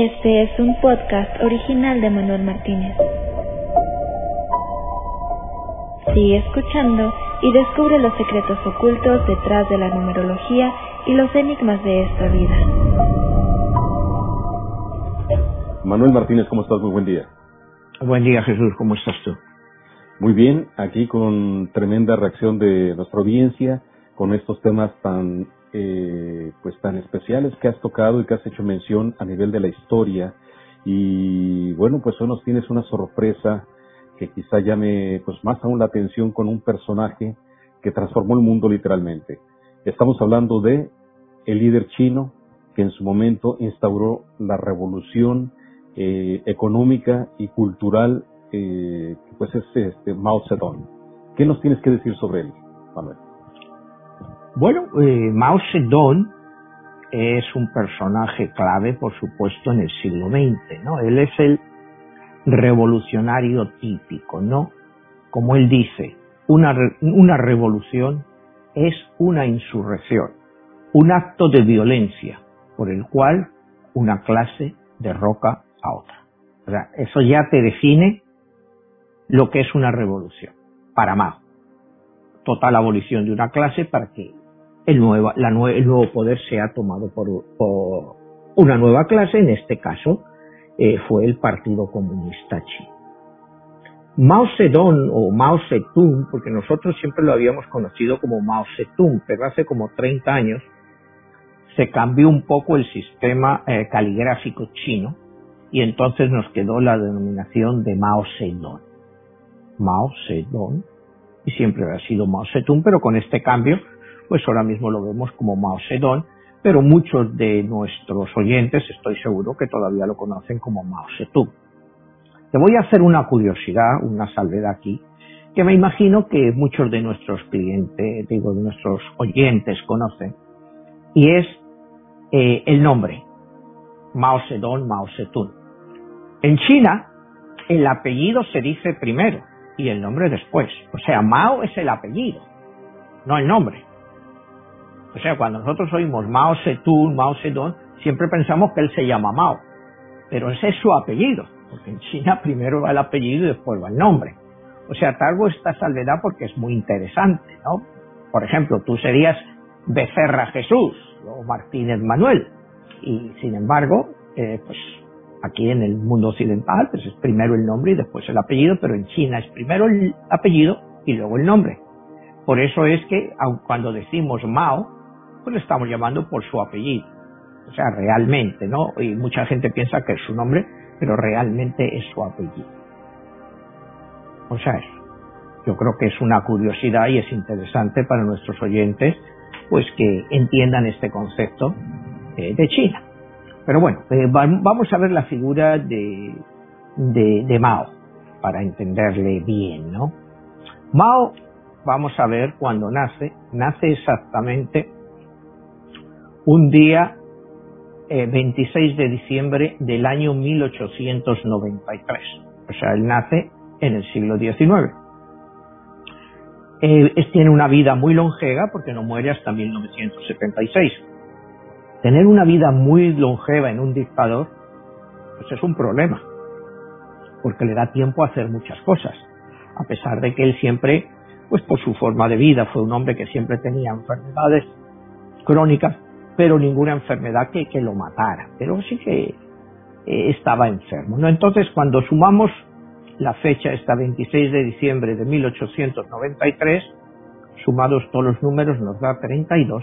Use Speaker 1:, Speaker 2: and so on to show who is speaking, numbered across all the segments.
Speaker 1: Este es un podcast original de Manuel Martínez. Sigue escuchando y descubre los secretos ocultos detrás de la numerología y los enigmas de esta vida.
Speaker 2: Manuel Martínez, ¿cómo estás? Muy buen día.
Speaker 3: Buen día, Jesús. ¿Cómo estás tú?
Speaker 2: Muy bien, aquí con tremenda reacción de nuestra audiencia con estos temas tan eh, pues tan especiales que has tocado y que has hecho mención a nivel de la historia. Y bueno pues hoy nos tienes una sorpresa que quizá llame pues más aún la atención con un personaje que transformó el mundo literalmente. Estamos hablando de el líder chino que en su momento instauró la revolución eh, económica y cultural eh, pues es este Mao Zedong. ¿qué nos tienes que decir sobre él Manuel?
Speaker 3: Bueno, eh, Mao Zedong es un personaje clave, por supuesto, en el siglo XX, ¿no? Él es el revolucionario típico, ¿no? Como él dice, una, una revolución es una insurrección, un acto de violencia por el cual una clase derroca a otra. O sea, eso ya te define lo que es una revolución para Mao. Total abolición de una clase para que el, nueva, el nuevo poder sea tomado por, por, una nueva clase, en este caso eh, fue el Partido Comunista Chino. Mao Zedong o Mao Zedong, porque nosotros siempre lo habíamos conocido como Mao Zedong, pero hace como 30 años se cambió un poco el sistema eh, caligráfico chino y entonces nos quedó la denominación de Mao Zedong. Mao Zedong, y siempre ha sido Mao Zedong, pero con este cambio pues ahora mismo lo vemos como Mao Zedong, pero muchos de nuestros oyentes estoy seguro que todavía lo conocen como Mao Zedong. Te voy a hacer una curiosidad, una salvedad aquí, que me imagino que muchos de nuestros clientes, digo, de nuestros oyentes conocen, y es eh, el nombre, Mao Zedong, Mao Zedong. En China, el apellido se dice primero y el nombre después. O sea, Mao es el apellido, no el nombre. O sea, cuando nosotros oímos Mao Zedong, Mao Zedong, siempre pensamos que él se llama Mao. Pero ese es su apellido, porque en China primero va el apellido y después va el nombre. O sea, traigo esta salvedad porque es muy interesante, ¿no? Por ejemplo, tú serías Becerra Jesús o Martínez Manuel. Y sin embargo, eh, pues aquí en el mundo occidental, pues es primero el nombre y después el apellido, pero en China es primero el apellido y luego el nombre. Por eso es que, aun cuando decimos Mao, pues le estamos llamando por su apellido. O sea, realmente, ¿no? Y mucha gente piensa que es su nombre, pero realmente es su apellido. O sea, yo creo que es una curiosidad y es interesante para nuestros oyentes, pues que entiendan este concepto eh, de China. Pero bueno, eh, vamos a ver la figura de, de, de Mao para entenderle bien, ¿no? Mao, vamos a ver cuando nace, nace exactamente un día 26 eh, de diciembre del año 1893. O sea, él nace en el siglo XIX. Tiene una vida muy longeva porque no muere hasta 1976. Tener una vida muy longeva en un dictador, pues es un problema, porque le da tiempo a hacer muchas cosas, a pesar de que él siempre, pues por su forma de vida, fue un hombre que siempre tenía enfermedades crónicas pero ninguna enfermedad que, que lo matara, pero sí que eh, estaba enfermo. ¿no? Entonces, cuando sumamos la fecha, esta 26 de diciembre de 1893, sumados todos los números nos da 32,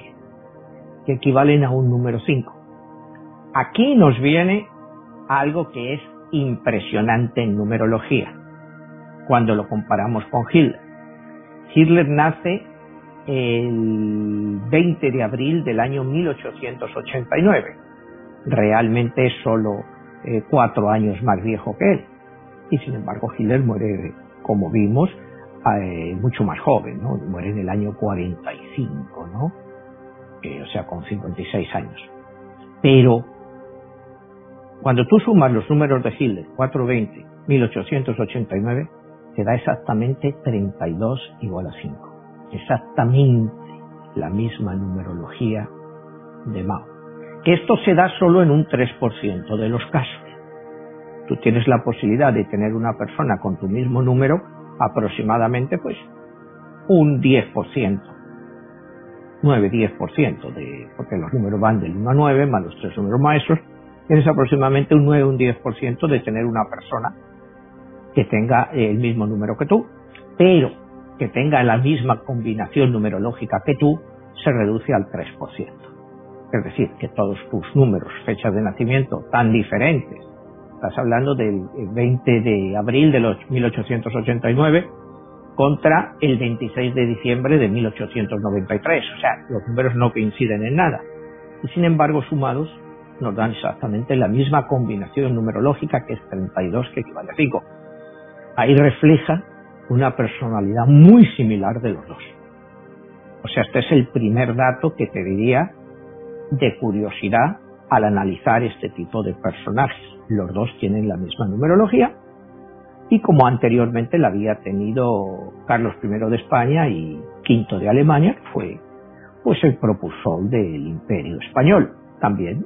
Speaker 3: que equivalen a un número 5. Aquí nos viene algo que es impresionante en numerología, cuando lo comparamos con Hitler. Hitler nace el 20 de abril del año 1889. Realmente es solo eh, cuatro años más viejo que él. Y sin embargo Hitler muere, como vimos, eh, mucho más joven, ¿no? Muere en el año 45, ¿no? O sea, con 56 años. Pero cuando tú sumas los números de Hitler, 420, 1889, te da exactamente 32 igual a 5 exactamente la misma numerología de Mao. Esto se da solo en un 3% de los casos. Tú tienes la posibilidad de tener una persona con tu mismo número aproximadamente pues un 10%, 9-10%, de, porque los números van del 1 a 9 más los tres números maestros, tienes aproximadamente un 9 un 10% de tener una persona que tenga el mismo número que tú, pero que tenga la misma combinación numerológica que tú, se reduce al 3%. Es decir, que todos tus números, fechas de nacimiento tan diferentes, estás hablando del 20 de abril de los 1889 contra el 26 de diciembre de 1893. O sea, los números no coinciden en nada. Y sin embargo, sumados, nos dan exactamente la misma combinación numerológica que es 32, que equivale a 5. Ahí refleja una personalidad muy similar de los dos. O sea, este es el primer dato que te diría de curiosidad al analizar este tipo de personajes. Los dos tienen la misma numerología y como anteriormente la había tenido Carlos I de España y V de Alemania, fue pues el propulsor del imperio español. También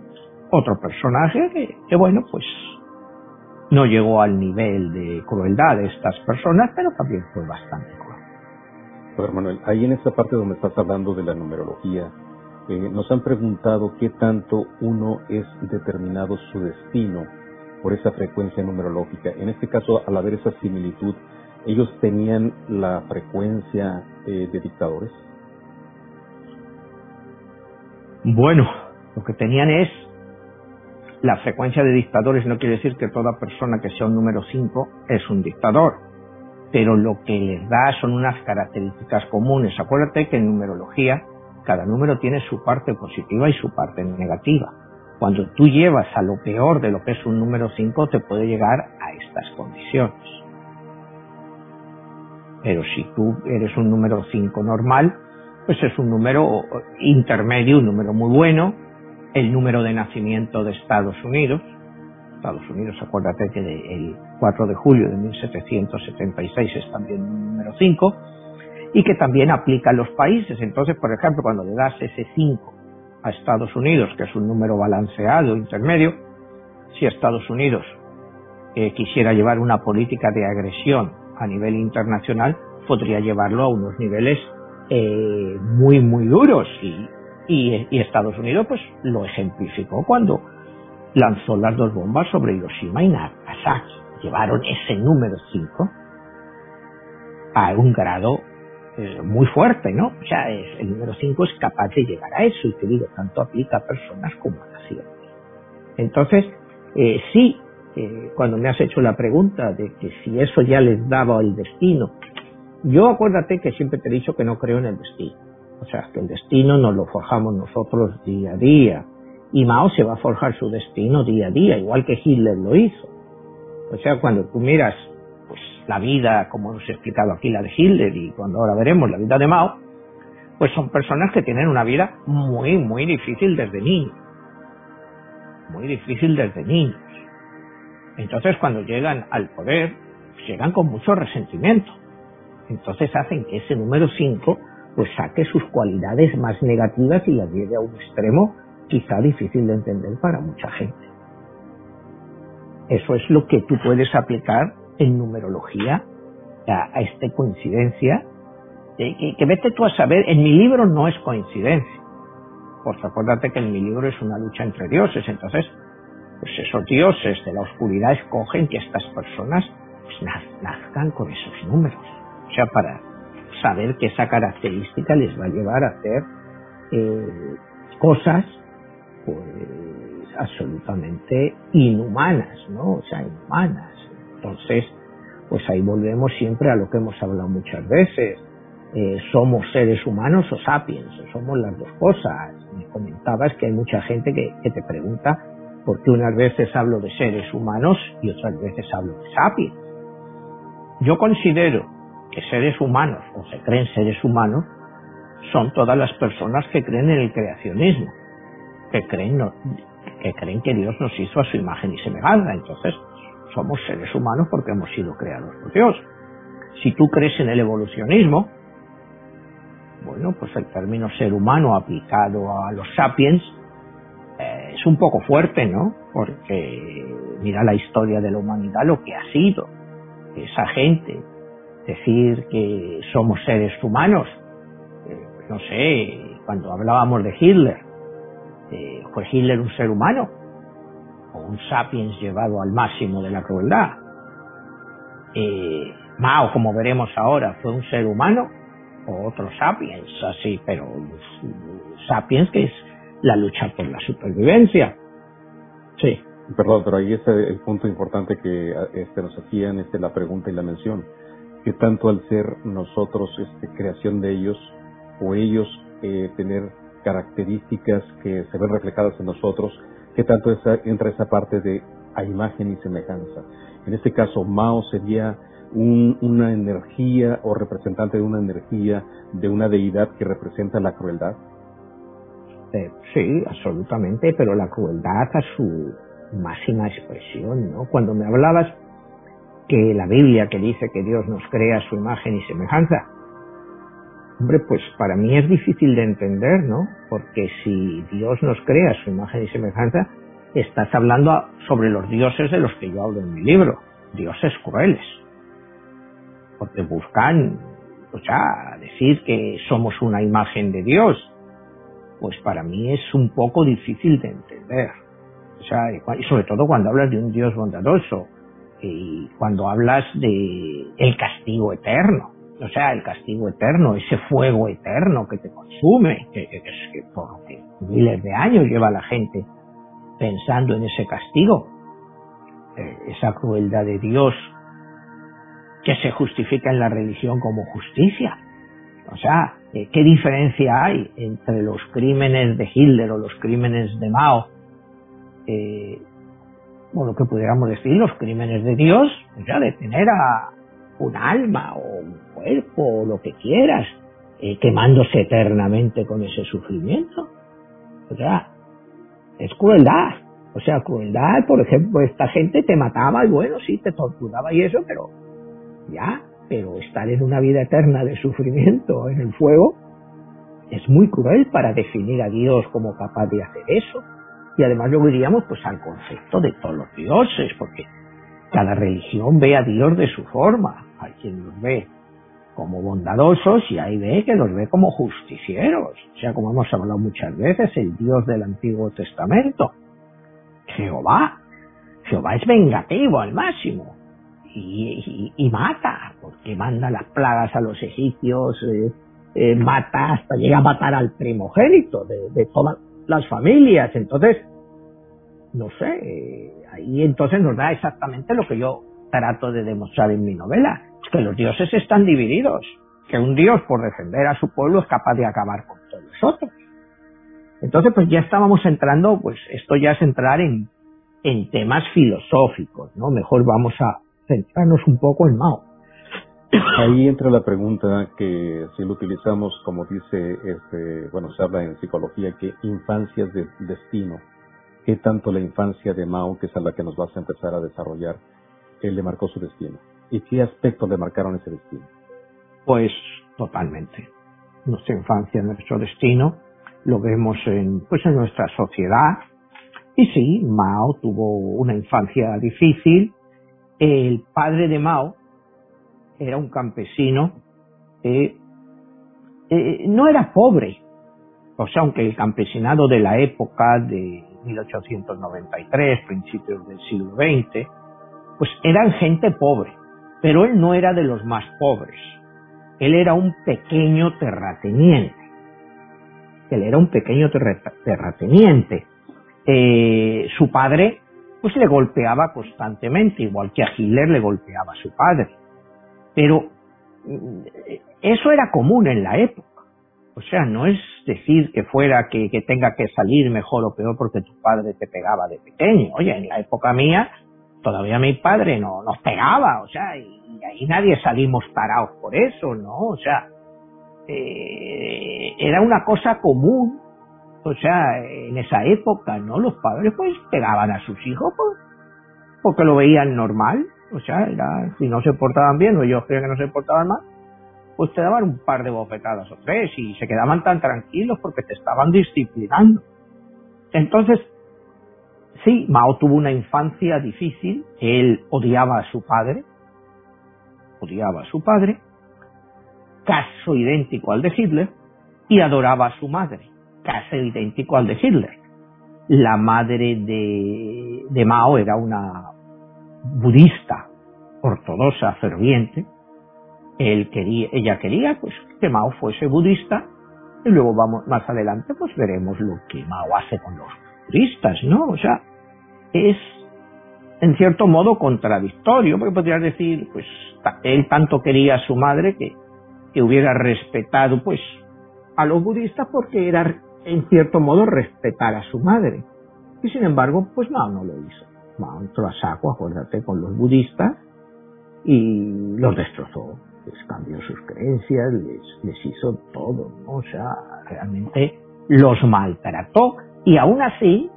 Speaker 3: otro personaje que, que bueno, pues no llegó al nivel de crueldad de estas personas, pero también fue bastante cruel.
Speaker 2: Pero Manuel, ahí en esta parte donde estás hablando de la numerología, eh, nos han preguntado qué tanto uno es determinado su destino por esa frecuencia numerológica. En este caso, al haber esa similitud, ¿ellos tenían la frecuencia eh, de dictadores?
Speaker 3: Bueno, lo que tenían es la frecuencia de dictadores no quiere decir que toda persona que sea un número 5 es un dictador, pero lo que les da son unas características comunes. Acuérdate que en numerología cada número tiene su parte positiva y su parte negativa. Cuando tú llevas a lo peor de lo que es un número 5 te puede llegar a estas condiciones. Pero si tú eres un número 5 normal, pues es un número intermedio, un número muy bueno, el número de nacimiento de Estados Unidos. Estados Unidos, acuérdate que el 4 de julio de 1776 es también un número 5 y que también aplica a los países. Entonces, por ejemplo, cuando le das ese 5 a Estados Unidos, que es un número balanceado, intermedio, si Estados Unidos eh, quisiera llevar una política de agresión a nivel internacional, podría llevarlo a unos niveles eh, muy, muy duros y, y, Estados Unidos pues lo ejemplificó cuando lanzó las dos bombas sobre Hiroshima y Nagasaki. Llevaron ese número 5 a un grado eh, muy fuerte, ¿no? O sea, el número 5 es capaz de llegar a eso y te digo, tanto aplica a personas como a naciones. Entonces, eh, sí, eh, cuando me has hecho la pregunta de que si eso ya les daba el destino, yo acuérdate que siempre te he dicho que no creo en el destino. O sea, que el destino nos lo forjamos nosotros día a día. Y Mao se va a forjar su destino día a día, igual que Hitler lo hizo. O sea, cuando tú miras pues la vida, como nos he explicado aquí, la de Hitler, y cuando ahora veremos la vida de Mao, pues son personas que tienen una vida muy, muy difícil desde niños. Muy difícil desde niños. Entonces, cuando llegan al poder, llegan con mucho resentimiento. Entonces hacen que ese número 5 pues saque sus cualidades más negativas y las lleve a un extremo quizá difícil de entender para mucha gente. Eso es lo que tú puedes aplicar en numerología a, esta coincidencia, que, que, vete tú a saber, en mi libro no es coincidencia, porque acuérdate que en mi libro es una lucha entre dioses, entonces, pues esos dioses de la oscuridad escogen que estas personas pues, nazcan con esos números, o sea, para, saber que esa característica les va a llevar a hacer eh, cosas pues absolutamente inhumanas, ¿no? O sea, inhumanas. Entonces, pues ahí volvemos siempre a lo que hemos hablado muchas veces. Eh, somos seres humanos o sapiens, o somos las dos cosas. Me comentabas que hay mucha gente que, que te pregunta por qué unas veces hablo de seres humanos y otras veces hablo de sapiens. Yo considero que seres humanos o se creen seres humanos son todas las personas que creen en el creacionismo, que creen, que creen que Dios nos hizo a su imagen y semejanza. Entonces, somos seres humanos porque hemos sido creados por Dios. Si tú crees en el evolucionismo, bueno, pues el término ser humano aplicado a los sapiens eh, es un poco fuerte, ¿no? Porque mira la historia de la humanidad, lo que ha sido esa gente. Decir que somos seres humanos, eh, no sé, cuando hablábamos de Hitler, eh, ¿fue Hitler un ser humano? ¿O un sapiens llevado al máximo de la crueldad? Eh, Mao, como veremos ahora, ¿fue un ser humano? ¿O otro sapiens? Así, pero sapiens que es la lucha por la supervivencia.
Speaker 2: Sí. Perdón, pero ahí está el punto importante que este, nos hacían este, la pregunta y la mención. Que tanto al ser nosotros este, creación de ellos o ellos eh, tener características que se ven reflejadas en nosotros, que tanto entra esa parte de a imagen y semejanza. En este caso, Mao sería una energía o representante de una energía de una deidad que representa la crueldad.
Speaker 3: Eh, sí, absolutamente, pero la crueldad a su máxima expresión, ¿no? Cuando me hablabas que la Biblia que dice que Dios nos crea su imagen y semejanza, hombre, pues para mí es difícil de entender, ¿no? Porque si Dios nos crea su imagen y semejanza, estás hablando sobre los dioses de los que yo hablo en mi libro, dioses crueles, porque buscan, o sea, decir que somos una imagen de Dios, pues para mí es un poco difícil de entender. O sea, y sobre todo cuando hablas de un Dios bondadoso y cuando hablas de el castigo eterno. O sea, el castigo eterno, ese fuego eterno que te consume, que, que, que por miles de años lleva la gente pensando en ese castigo, eh, esa crueldad de Dios que se justifica en la religión como justicia. O sea, eh, ¿qué diferencia hay entre los crímenes de Hitler o los crímenes de Mao? Eh, o lo que pudiéramos decir, los crímenes de Dios, o sea, de tener a un alma o un cuerpo o lo que quieras, eh, quemándose eternamente con ese sufrimiento. O sea, es crueldad. O sea, crueldad, por ejemplo, esta gente te mataba y bueno, sí, te torturaba y eso, pero ya, pero estar en una vida eterna de sufrimiento en el fuego es muy cruel para definir a Dios como capaz de hacer eso. Y además luego iríamos pues al concepto de todos los dioses, porque cada religión ve a Dios de su forma. Hay quien los ve como bondadosos y hay ve que los ve como justicieros. O sea, como hemos hablado muchas veces, el Dios del Antiguo Testamento. Jehová. Jehová es vengativo al máximo y, mata, porque manda las plagas a los egipcios, eh, eh, mata hasta llega a matar al primogénito de, todas las familias. Entonces, no sé, ahí entonces nos da exactamente lo que yo trato de demostrar en mi novela, que los dioses están divididos, que un dios por defender a su pueblo es capaz de acabar con todos los otros. Entonces, pues ya estábamos entrando, pues esto ya es entrar en, en temas filosóficos, ¿no? Mejor vamos a, centrarnos un poco en Mao.
Speaker 2: Ahí entra la pregunta que si lo utilizamos, como dice, este, bueno, se habla en psicología, que infancias de destino. ¿Qué tanto la infancia de Mao, que es a la que nos vas a empezar a desarrollar, él le marcó su destino? ¿Y qué aspectos le marcaron ese destino?
Speaker 3: Pues totalmente. Nuestra infancia, nuestro destino, lo vemos en, pues en nuestra sociedad. Y sí, Mao tuvo una infancia difícil, el padre de Mao era un campesino, eh, eh, no era pobre, o sea, aunque el campesinado de la época de 1893, principios del siglo XX, pues eran gente pobre, pero él no era de los más pobres, él era un pequeño terrateniente, él era un pequeño terrateniente. Eh, su padre pues le golpeaba constantemente, igual que a Hitler le golpeaba a su padre. Pero mm, eso era común en la época. O sea, no es decir que fuera que, tenga que salir mejor o peor porque tu padre te pegaba de pequeño. Oye, en la época mía, todavía mi padre no nos pegaba, o sea, y, ahí nadie salimos parados por eso, ¿no? O sea, eh, era una cosa común o sea, en esa época, ¿no? Los padres pues pegaban a sus hijos pues, porque lo veían normal. O sea, era, si no se portaban bien o ellos creían que no se portaban mal, pues te daban un par de bofetadas o tres y se quedaban tan tranquilos porque te estaban disciplinando. Entonces, sí, Mao tuvo una infancia difícil, él odiaba a su padre, odiaba a su padre, caso idéntico al de Hitler, y adoraba a su madre, caso idéntico al de Hitler. La madre de, de Mao era una budista ortodoxa ferviente, él quería, ella quería pues que Mao fuese budista y luego vamos más adelante pues veremos lo que Mao hace con los budistas, ¿no? O sea, es en cierto modo contradictorio, porque podrías decir, pues él tanto quería a su madre que, que hubiera respetado pues a los budistas porque era en cierto modo respetar a su madre. Y sin embargo, pues Mao no lo hizo. Saco, acuérdate, con los budistas y los destrozó. Les cambió sus creencias, les, les hizo todo, o sea, realmente los maltrató. Y aún así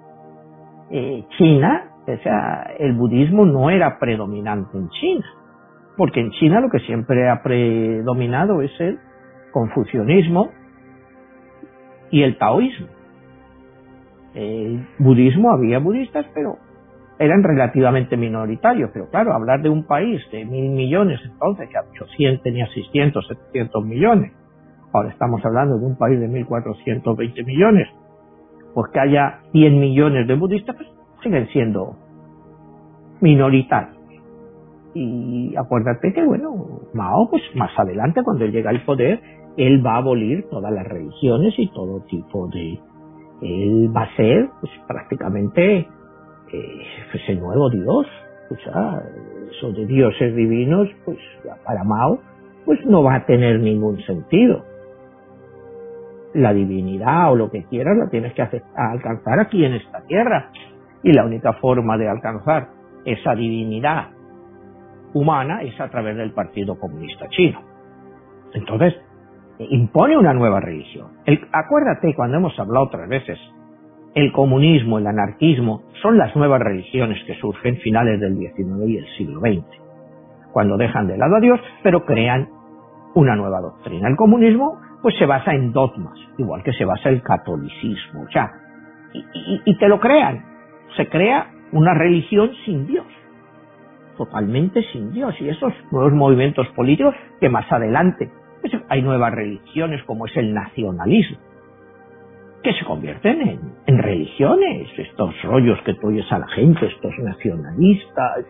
Speaker 3: eh, China, o sea, el budismo no era predominante en China, porque en China lo que siempre ha predominado es el confucianismo y el taoísmo. El budismo había budistas, pero eran relativamente minoritarios, pero claro, hablar de un país de mil millones entonces, que a 800 tenía 600, 700 millones, ahora estamos hablando de un país de 1420 millones, pues que haya 100 millones de budistas, pues siguen siendo minoritarios. Y acuérdate que, bueno, Mao, pues más adelante, cuando él llega al poder, él va a abolir todas las religiones y todo tipo de... Él va a ser, pues prácticamente eh, ese nuevo Dios, sea, eso de dioses divinos, pues para Mao, pues no va a tener ningún sentido. La divinidad o lo que quieras la tienes que alcanzar aquí en esta tierra. Y la única forma de alcanzar esa divinidad humana es a través del Partido Comunista Chino. Entonces, impone una nueva religión. acuérdate cuando hemos hablado otras veces el comunismo, el anarquismo, son las nuevas religiones que surgen finales del XIX y el siglo XX, cuando dejan de lado a Dios, pero crean una nueva doctrina. El comunismo, pues se basa en dogmas, igual que se basa el catolicismo, o sea, y, y te lo crean, se crea una religión sin Dios, totalmente sin Dios, y esos nuevos movimientos políticos que más adelante, pues hay nuevas religiones como es el nacionalismo, que se convierten en, religiones, estos rollos que tú oyes a la gente, estos nacionalistas,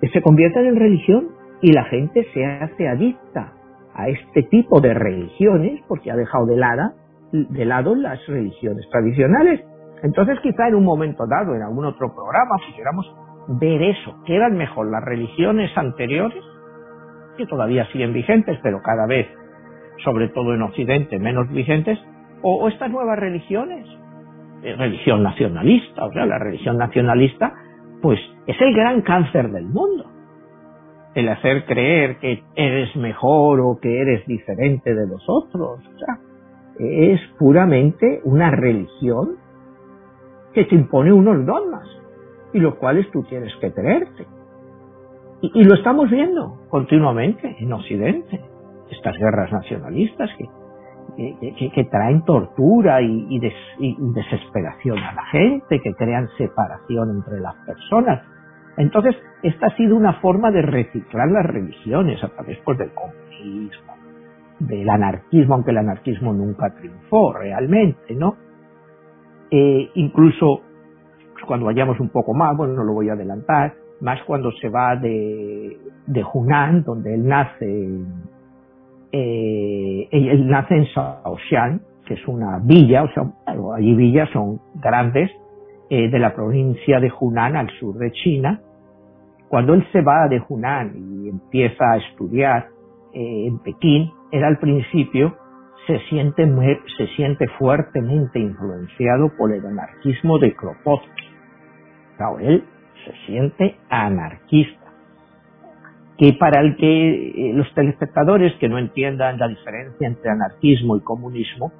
Speaker 3: que se convierten en religión y la gente se hace adicta a este tipo de religiones porque ha dejado de lado, de lado las religiones tradicionales. Entonces quizá en un momento dado, en algún otro programa, pudiéramos ver eso, que eran mejor las religiones anteriores, que todavía siguen vigentes, pero cada vez, sobre todo en Occidente, menos vigentes, o, estas nuevas religiones, eh, religión nacionalista, o sea, la religión nacionalista, pues es el gran cáncer del mundo. El hacer creer que eres mejor o que eres diferente de los otros, o sea, es puramente una religión que te impone unos dogmas y los cuales tú tienes que tenerte. Y, y, lo estamos viendo continuamente en Occidente, estas guerras nacionalistas que que, traen tortura y, desesperación a la gente, que crean separación entre las personas. Entonces, esta ha sido una forma de reciclar las religiones a través pues, del comunismo, del anarquismo, aunque el anarquismo nunca triunfó realmente, ¿no? Eh, incluso pues, cuando vayamos un poco más, bueno, no lo voy a adelantar, más cuando se va de, de Hunan, donde él nace eh, él nace en Shaoxian, que es una villa, o sea, allí villas son grandes, eh, de la provincia de Hunan al sur de China. Cuando él se va de Hunan y empieza a estudiar eh, en Pekín, él al principio se siente, se siente fuertemente influenciado por el anarquismo de Kropotkin. Claro, él se siente anarquista que para el que eh, los telespectadores que no entiendan la diferencia entre anarquismo y comunismo,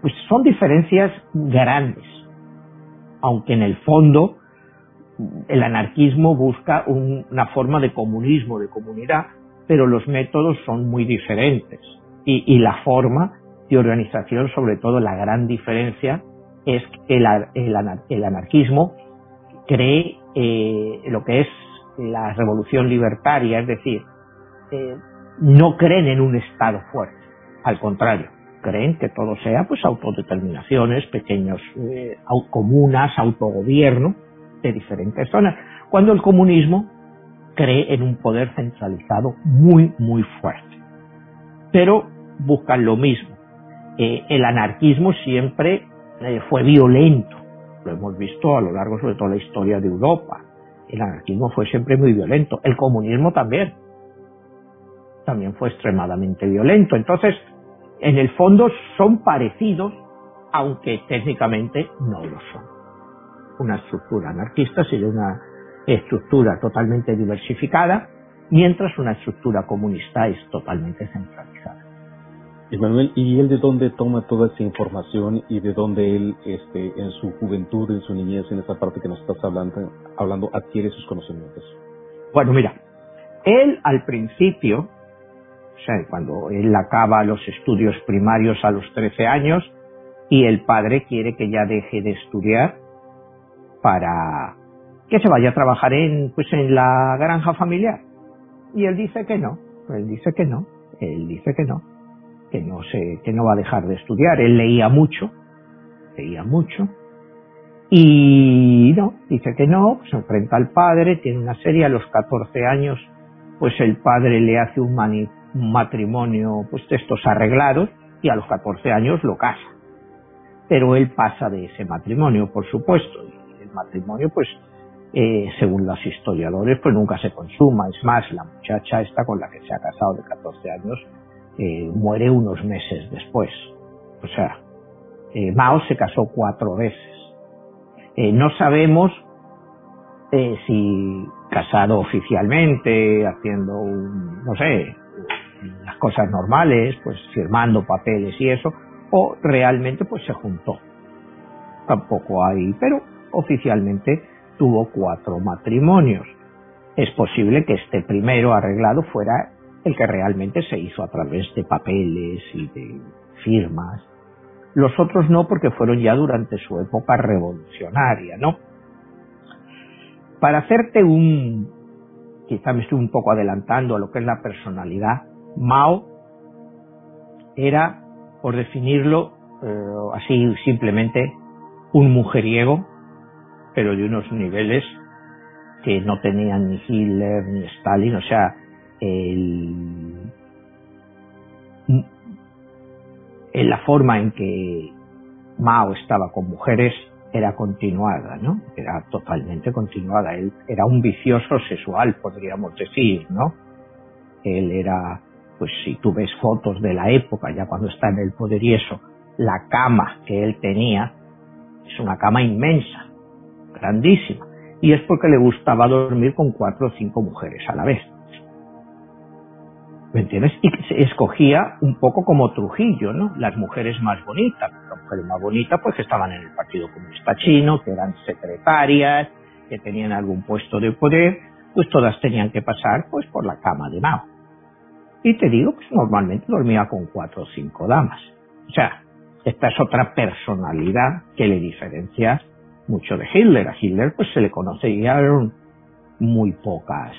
Speaker 3: pues son diferencias grandes, aunque en el fondo el anarquismo busca una forma de comunismo, de comunidad, pero los métodos son muy diferentes. Y, y la forma de organización, sobre todo la gran diferencia es que el, anarquismo cree eh, lo que es la revolución libertaria, es decir, eh, no creen en un Estado fuerte, al contrario, creen que todo sea pues autodeterminaciones, pequeños eh, comunas, autogobierno de diferentes zonas, cuando el comunismo cree en un poder centralizado muy, muy fuerte. Pero buscan lo mismo. Eh, el anarquismo siempre eh, fue violento, lo hemos visto a lo largo sobre todo la historia de Europa. El anarquismo fue siempre muy violento, el comunismo también, también fue extremadamente violento. Entonces, en el fondo son parecidos, aunque técnicamente no lo son. Una estructura anarquista sería una estructura totalmente diversificada, mientras una estructura comunista es totalmente centralizada.
Speaker 2: Emanuel, ¿y él de dónde toma toda esa información y de dónde él, este, en su juventud, en su niñez, en esa parte que nos estás hablando, hablando adquiere sus conocimientos?
Speaker 3: Bueno, mira, él al principio, o sea, cuando él acaba los estudios primarios a los 13 años y el padre quiere que ya deje de estudiar para que se vaya a trabajar en, pues en la granja familiar. Y él dice que no, él dice que no, él dice que no, que no se, que no va a dejar de estudiar. Él leía mucho, leía mucho, y no, dice que no, se enfrenta al padre, tiene una serie a los 14 años, pues el padre le hace un, matrimonio, pues de estos arreglados, y a los 14 años lo casa. Pero él pasa de ese matrimonio, por supuesto, y el matrimonio, pues eh, según los historiadores, pues nunca se consuma. Es más, la muchacha esta con la que se ha casado de 14 años eh, muere unos meses después. O sea, eh, Mao se casó cuatro veces. no sabemos si casado oficialmente, haciendo, un, no sé, las cosas normales, pues firmando papeles y eso, o realmente pues se juntó. Tampoco hay, pero oficialmente tuvo cuatro matrimonios. Es posible que este primero arreglado fuera el que realmente se hizo a través de papeles y de firmas. Los otros no porque fueron ya durante su época revolucionaria, ¿no? Para hacerte un, quizá me estoy un poco adelantando a lo que es la personalidad, Mao era, por definirlo eh, así simplemente, un mujeriego pero de unos niveles que no tenían ni Hitler ni Stalin, o sea, el, en la forma en que Mao estaba con mujeres era continuada, ¿no? Era totalmente continuada. Él era un vicioso sexual, podríamos decir, ¿no? Él era, pues si tú ves fotos de la época, ya cuando está en el poder y eso, la cama que él tenía es una cama inmensa, grandísima, y es porque le gustaba dormir con cuatro o cinco mujeres a la vez. ¿Me entiendes? Y se escogía un poco como Trujillo, ¿no? Las mujeres más bonitas. Las mujeres más bonitas, pues que estaban en el Partido Comunista Chino, que eran secretarias, que tenían algún puesto de poder, pues todas tenían que pasar, pues, por la cama de Mao. Y te digo, pues normalmente dormía con cuatro o cinco damas. O sea, esta es otra personalidad que le diferencia mucho de Hitler. A Hitler pues se le conocían muy pocas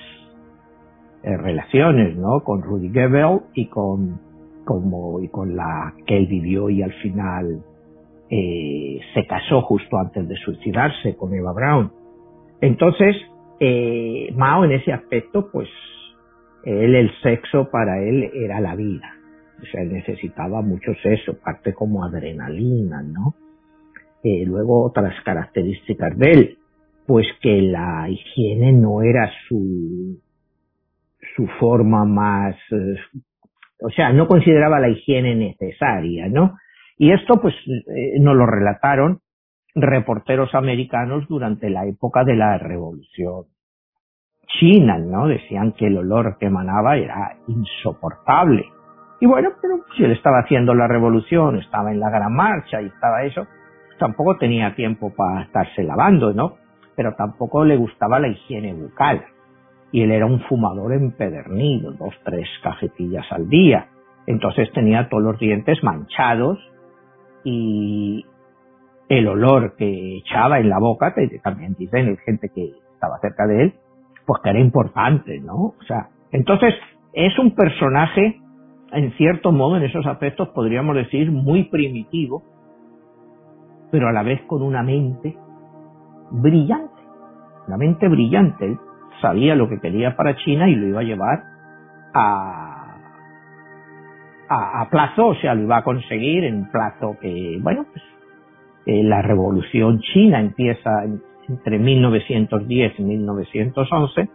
Speaker 3: eh, relaciones, ¿no? Con Rudy Goebbels y con, como, y con la que él vivió y al final eh, se casó justo antes de suicidarse con Eva Braun. Entonces, eh, Mao en ese aspecto, pues, él, el sexo para él era la vida. O sea, él necesitaba mucho sexo, parte como adrenalina, ¿no? Eh, luego otras características de él, pues que la higiene no era su, su forma más, eh, o sea, no consideraba la higiene necesaria, ¿no? Y esto pues eh, nos lo relataron reporteros americanos durante la época de la revolución china, ¿no? Decían que el olor que emanaba era insoportable. Y bueno, pero si él estaba haciendo la revolución, estaba en la gran marcha y estaba eso, tampoco tenía tiempo para estarse lavando, ¿no? Pero tampoco le gustaba la higiene bucal. Y él era un fumador empedernido, dos, tres cajetillas al día. Entonces tenía todos los dientes manchados y, el olor que echaba en la boca, que también dicen gente que estaba cerca de él, pues que era importante, ¿no? O sea, entonces es un personaje, en cierto modo, en esos aspectos podríamos decir muy primitivo, pero a la vez con una mente brillante, una mente brillante. Sabía lo que quería para China y lo iba a llevar a, plazo, o sea, lo iba a conseguir en plazo que, bueno, pues la revolución china empieza entre 1910 y 1911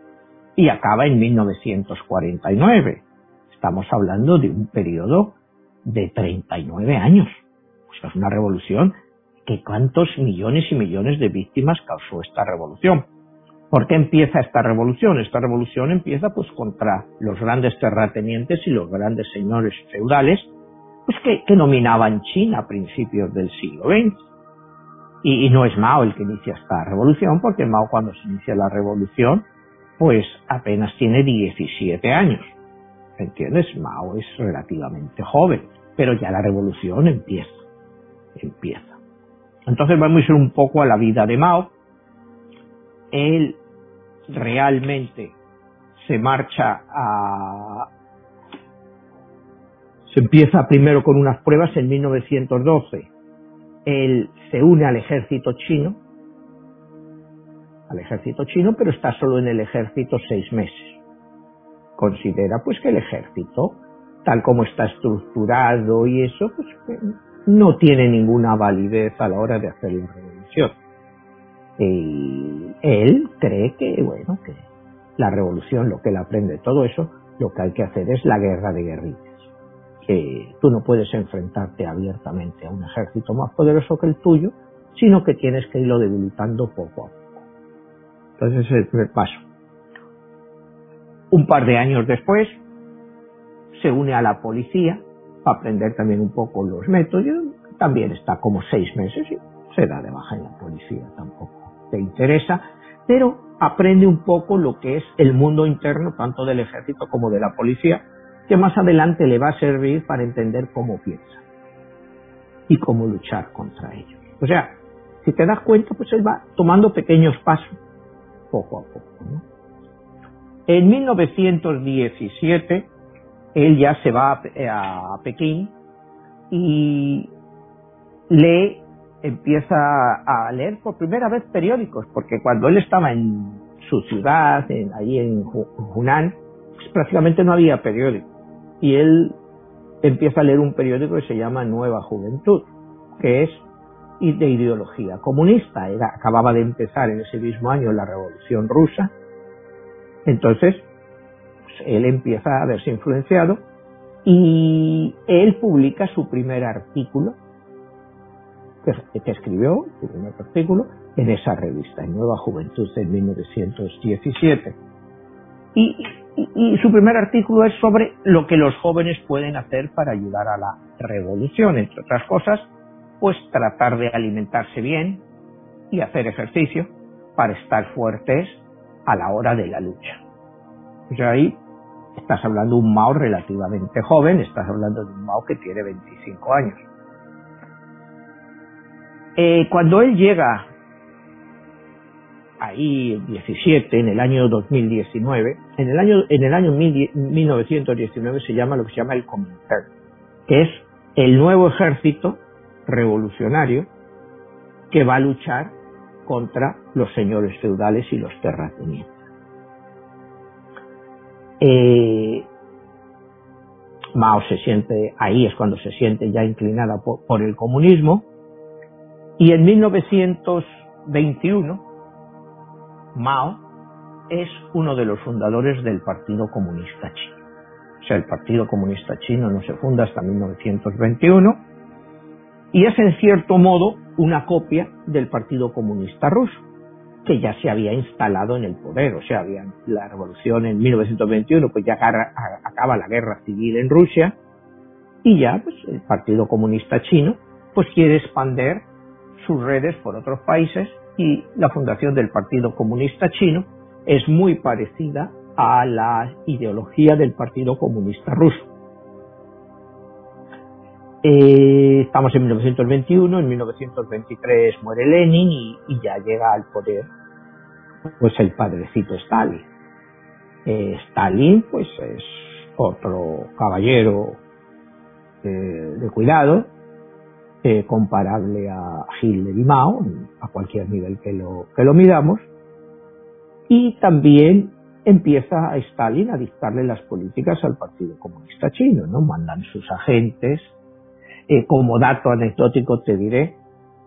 Speaker 3: y acaba en 1949. Estamos hablando de un periodo de 39 años. O es una revolución que cuántos millones y millones de víctimas causó esta revolución. ¿Por qué empieza esta revolución? Esta revolución empieza pues contra los grandes terratenientes y los grandes señores feudales pues que, que dominaban China a principios del siglo XX. Y, y, no es Mao el que inicia esta revolución, porque Mao cuando se inicia la revolución, pues apenas tiene 17 años. ¿Entiendes? Mao es relativamente joven, pero ya la revolución empieza. Empieza. Entonces vamos a ir un poco a la vida de Mao. Él realmente se marcha a... Se empieza primero con unas pruebas en 1912. Él se une al ejército chino, al ejército chino, pero está solo en el ejército seis meses. Considera pues que el ejército, tal como está estructurado y eso, pues no tiene ninguna validez a la hora de hacer la revolución. Y él cree que, bueno, que la revolución, lo que él aprende, todo eso, lo que hay que hacer es la guerra de guerrillas. Que tú no puedes enfrentarte abiertamente a un ejército más poderoso que el tuyo, sino que tienes que irlo debilitando poco a poco. Entonces es el primer paso. Un par de años después, se une a la policía aprender también un poco los métodos. También está como seis meses y se da de baja en la policía, tampoco te interesa, pero aprende un poco lo que es el mundo interno, tanto del ejército como de la policía, que más adelante le va a servir para entender cómo piensa y cómo luchar contra ellos. O sea, si te das cuenta, pues él va tomando pequeños pasos, poco a poco. En 1917, él ya se va a, Pekín y lee, empieza a leer por primera vez periódicos, porque cuando él estaba en su ciudad, en, ahí en Hunan, pues prácticamente no había periódico. Y él empieza a leer un periódico que se llama Nueva Juventud, que es de ideología comunista. Era, acababa de empezar en ese mismo año la Revolución Rusa. Entonces, él empieza a verse influenciado y él publica su primer artículo, que, escribió, su primer artículo, en esa revista, en Nueva Juventud, en 1917. Y, y, su primer artículo es sobre lo que los jóvenes pueden hacer para ayudar a la revolución, entre otras cosas, pues tratar de alimentarse bien y hacer ejercicio para estar fuertes a la hora de la lucha. Pues ahí estás hablando de un Mao relativamente joven, estás hablando de un Mao que tiene 25 años. Eh, cuando él llega ahí 17, en el año 2019, en el año, en el año 1919 se llama lo que se llama el Comintern, que es el nuevo ejército revolucionario que va a luchar contra los señores feudales y los terratenientes. Eh, Mao se siente, ahí es cuando se siente ya inclinada por, el comunismo, y en 1921 Mao es uno de los fundadores del Partido Comunista Chino. O sea, el Partido Comunista Chino no se funda hasta 1921 y es en cierto modo una copia del Partido Comunista Ruso que ya se había instalado en el poder, o sea, había la revolución en 1921, pues ya acaba la guerra civil en Rusia y ya pues el Partido Comunista Chino pues quiere expander sus redes por otros países y la fundación del Partido Comunista Chino es muy parecida a la ideología del Partido Comunista Ruso. Eh, estamos en 1921, en 1923 muere Lenin y, ya llega al poder pues el padrecito Stalin. Eh, Stalin pues es otro caballero eh, de cuidado, comparable a Hitler y Mao, a cualquier nivel que lo, que lo midamos, y también empieza a Stalin a dictarle las políticas al Partido Comunista Chino, ¿no? Mandan sus agentes. Eh, como dato anecdótico te diré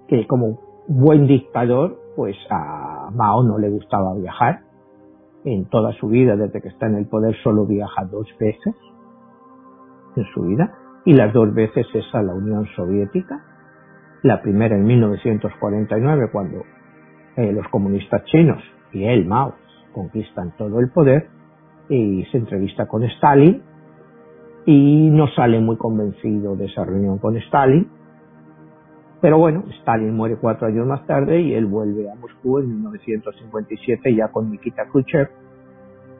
Speaker 3: que como buen dictador, pues a Mao no le gustaba viajar. En toda su vida, desde que está en el poder, solo viaja dos veces en su vida. Y las dos veces es a la Unión Soviética. La primera en 1949, cuando eh, los comunistas chinos y él, Mao, conquistan todo el poder y se entrevista con Stalin y no sale muy convencido de esa reunión con Stalin. Pero bueno, Stalin muere cuatro años más tarde y él vuelve a Moscú en 1957 ya con Nikita Khrushchev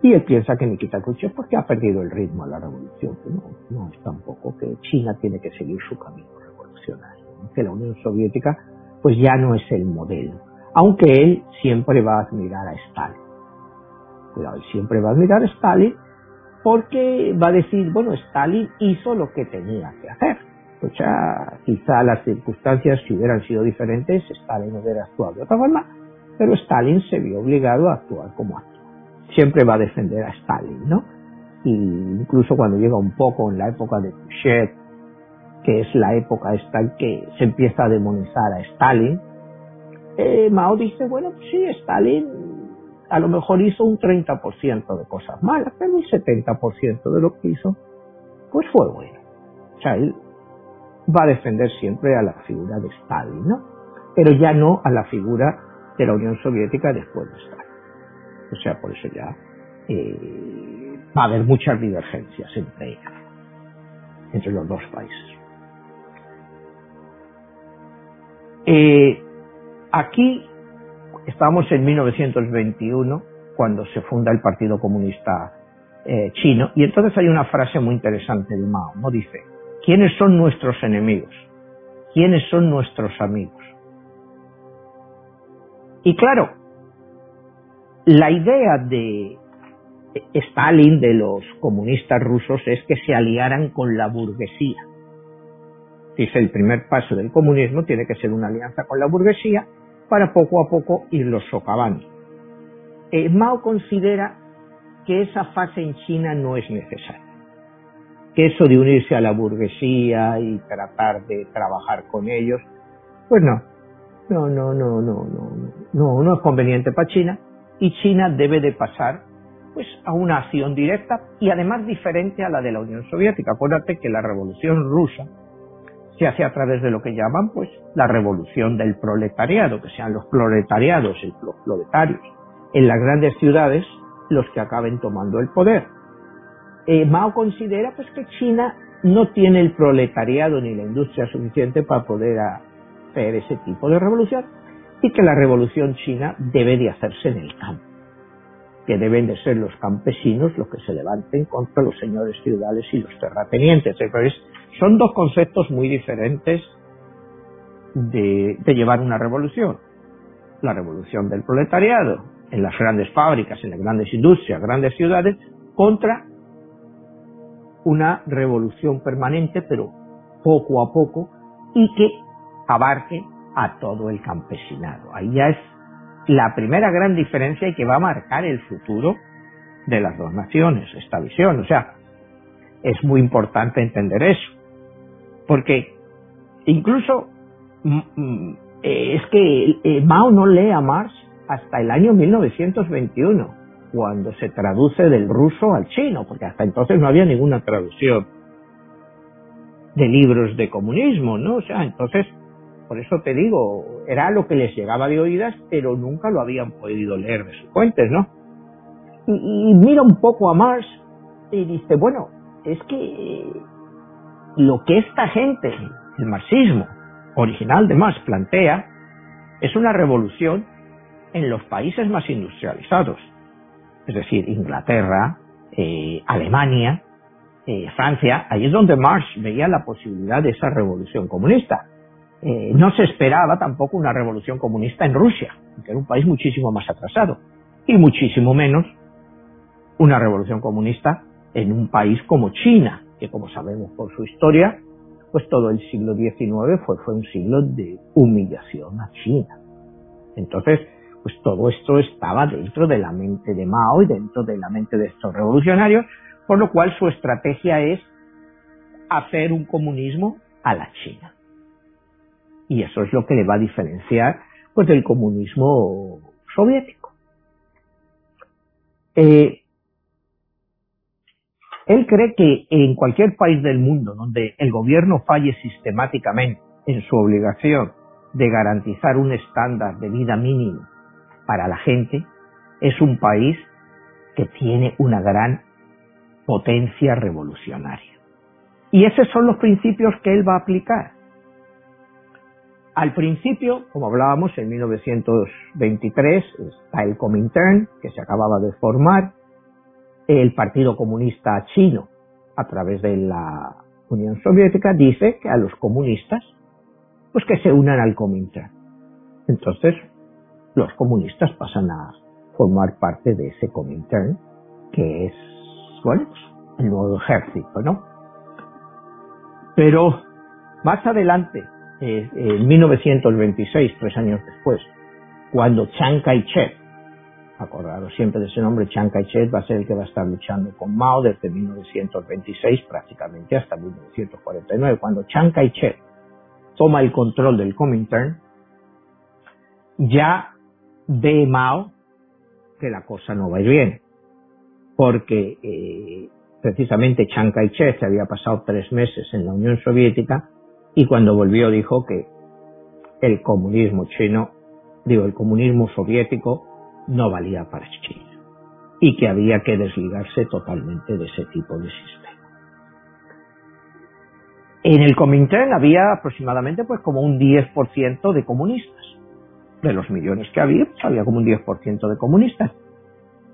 Speaker 3: y él piensa que Nikita Khrushchev porque ha perdido el ritmo a la revolución, no, no es tampoco que China tiene que seguir su camino revolucionario, que la Unión Soviética pues ya no es el modelo, aunque él siempre va a admirar a Stalin cuidado, siempre va a admirar a Stalin porque va a decir, bueno, Stalin hizo lo que tenía que hacer. O sea, quizá las circunstancias si hubieran sido diferentes, Stalin hubiera actuado de otra forma, pero Stalin se vio obligado a actuar como actuó. Siempre va a defender a Stalin, ¿no? Y incluso cuando llega un poco en la época de Khrushchev, que es la época esta en que se empieza a demonizar a Stalin, eh, Mao dice, bueno, pues sí, Stalin a lo mejor hizo un 30% de cosas malas, pero el 70% de lo que hizo, pues fue bueno. O sea, él va a defender siempre a la figura de Stalin, ¿no? Pero ya no a la figura de la Unión Soviética después de Stalin. O sea, por eso ya eh, va a haber muchas divergencias entre ellas, entre los dos países. Eh, aquí Estamos en 1921, cuando se funda el Partido Comunista eh, Chino, y entonces hay una frase muy interesante de Mao, ¿no? Dice, ¿quiénes son nuestros enemigos? ¿Quiénes son nuestros amigos? Y claro, la idea de Stalin, de los comunistas rusos, es que se aliaran con la burguesía. Dice, el primer paso del comunismo tiene que ser una alianza con la burguesía para poco a poco irlos socavando. Eh, Mao considera que esa fase en China no es necesaria, que eso de unirse a la burguesía y tratar de trabajar con ellos, pues no, no, no, no, no, no, no, no es conveniente para China y China debe de pasar pues a una acción directa y además diferente a la de la Unión Soviética. Acuérdate que la revolución rusa se hace a través de lo que llaman pues la revolución del proletariado, que sean los proletariados, los proletarios, en las grandes ciudades los que acaben tomando el poder. Eh, Mao considera pues que China no tiene el proletariado ni la industria suficiente para poder hacer ese tipo de revolución y que la revolución china debe de hacerse en el campo, que deben de ser los campesinos los que se levanten contra los señores ciudades y los terratenientes. Entonces, son dos conceptos muy diferentes de, llevar una revolución. La revolución del proletariado en las grandes fábricas, en las grandes industrias, grandes ciudades, contra una revolución permanente, pero poco a poco, y que abarque a todo el campesinado. Ahí ya es la primera gran diferencia y que va a marcar el futuro de las dos naciones, esta visión. O sea, es muy importante entender eso. Porque incluso mm, mm, eh, es que eh, Mao no lee a Marx hasta el año 1921, cuando se traduce del ruso al chino, porque hasta entonces no había ninguna traducción de libros de comunismo, ¿no? O sea, entonces, por eso te digo, era lo que les llegaba de oídas, pero nunca lo habían podido leer de sus fuentes, ¿no? Y, mira un poco a Marx y dice, bueno, es que lo que esta gente, el marxismo original de Marx, plantea es una revolución en los países más industrializados, es decir, Inglaterra, eh, Alemania, eh, Francia, ahí es donde Marx veía la posibilidad de esa revolución comunista. Eh, no se esperaba tampoco una revolución comunista en Rusia, que era un país muchísimo más atrasado, y muchísimo menos una revolución comunista en un país como China, que como sabemos por su historia, pues todo el siglo XIX fue, fue un siglo de humillación a China. Entonces, pues todo esto estaba dentro de la mente de Mao y dentro de la mente de estos revolucionarios, por lo cual su estrategia es hacer un comunismo a la China. Y eso es lo que le va a diferenciar pues del comunismo soviético. Eh, él cree que en cualquier país del mundo donde el gobierno falle sistemáticamente en su obligación de garantizar un estándar de vida mínimo para la gente, es un país que tiene una gran potencia revolucionaria. Y esos son los principios que él va a aplicar. Al principio, como hablábamos, en 1923 está el Comintern, que se acababa de formar, el Partido Comunista Chino, a través de la Unión Soviética, dice que a los comunistas, pues que se unan al Comintern. Entonces, los comunistas pasan a formar parte de ese Comintern, que es bueno, el nuevo ejército, ¿no? Pero más adelante, eh, en 1926, tres años después, cuando Chiang Kai-shek, acordaros siempre de ese nombre, Chiang Kai-shek va a ser el que va a estar luchando con Mao desde 1926 prácticamente hasta 1949, cuando Chiang Kai-shek toma el control del Comintern, ya ve Mao que la cosa no va a ir bien porque eh, precisamente Chiang Kai-shek se había pasado tres meses en la Unión Soviética y cuando volvió dijo que el comunismo chino, digo, el comunismo soviético no valía para China y que había que desligarse totalmente de ese tipo de sistema. En el Comintern había aproximadamente pues como un 10% de comunistas. De los millones que había, pues, había como un 10% de comunistas.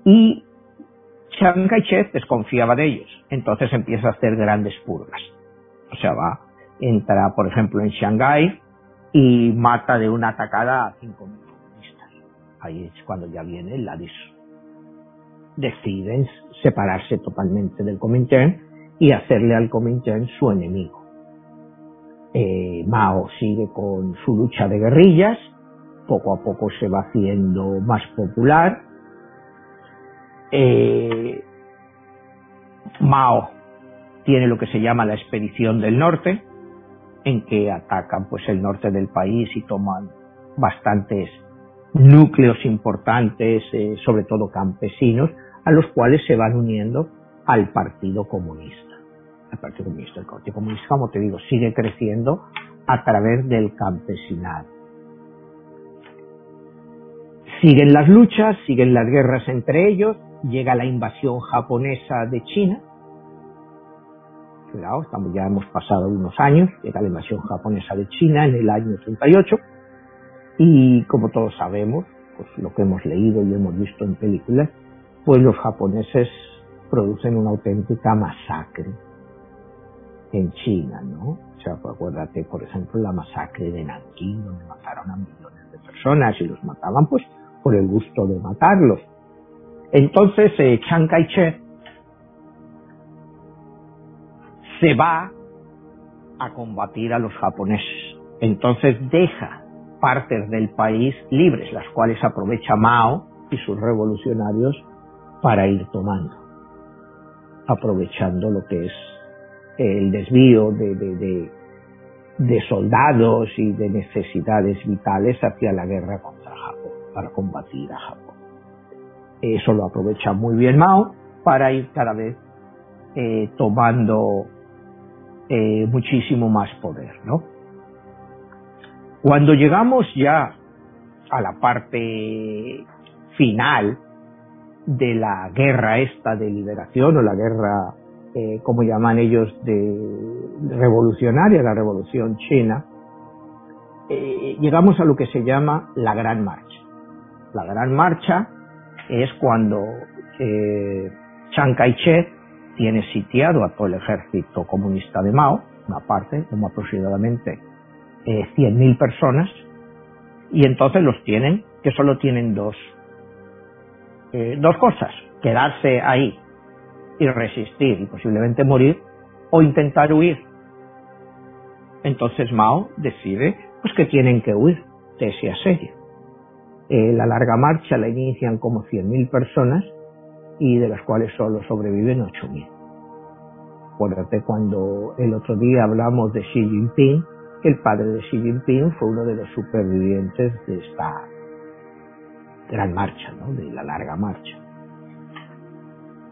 Speaker 3: Y Chiang Kai-shek desconfiaba de ellos, entonces empieza a hacer grandes purgas. O sea, va, entra, por ejemplo, en Shanghái y mata de una atacada a 5.000 comunistas. Ahí es cuando ya viene la dis. Deciden separarse totalmente del Comintern y hacerle al Comintern su enemigo. Eh, Mao sigue con su lucha de guerrillas, poco a poco se va haciendo más popular, eh, Mao tiene lo que se llama la expedición del norte, en que atacan pues el norte del país y toman bastantes núcleos importantes, eh, sobre todo campesinos, a los cuales se van uniendo al Partido Comunista. El Partido Comunista, el Partido Comunista, como te digo, sigue creciendo a través del campesinado. Siguen las luchas, siguen las guerras entre ellos, llega la invasión japonesa de China. Estamos, ya hemos pasado unos años, llega la invasión japonesa de China en el año 38 y como todos sabemos, pues lo que hemos leído y hemos visto en películas, pues los japoneses producen una auténtica masacre en China, ¿no? O sea, pues acuérdate, por ejemplo, la masacre de Nankín, donde mataron a millones de personas y los mataban pues por el gusto de matarlos. Entonces eh, Chiang Kai-shek se va a combatir a los japoneses. Entonces deja partes del país libres, las cuales aprovecha Mao y sus revolucionarios para ir tomando, aprovechando lo que es el desvío de, de, de soldados y de necesidades vitales hacia la guerra contra Japón, para combatir a Japón. Eso lo aprovecha muy bien Mao para ir cada vez eh, tomando eh, muchísimo más poder, ¿no? Cuando llegamos ya a la parte final de la guerra esta de liberación o la guerra, eh, como llaman ellos, de revolucionaria, la revolución china, llegamos a lo que se llama la Gran Marcha. La Gran Marcha es cuando eh, Chiang Kai-shek tiene sitiado a todo el ejército comunista de Mao, una parte, como aproximadamente eh, 100.000 personas, y entonces los tienen, que solo tienen dos, eh, dos cosas, quedarse ahí y resistir y posiblemente morir, o intentar huir. Entonces Mao decide pues que tienen que huir de ese asedio. Eh, la larga marcha la inician como 100.000 personas y de las cuales solo sobreviven 8.000. Acuérdate cuando el otro día hablamos de Xi Jinping, el padre de Xi Jinping fue uno de los supervivientes de esta gran marcha, ¿no? de la larga marcha.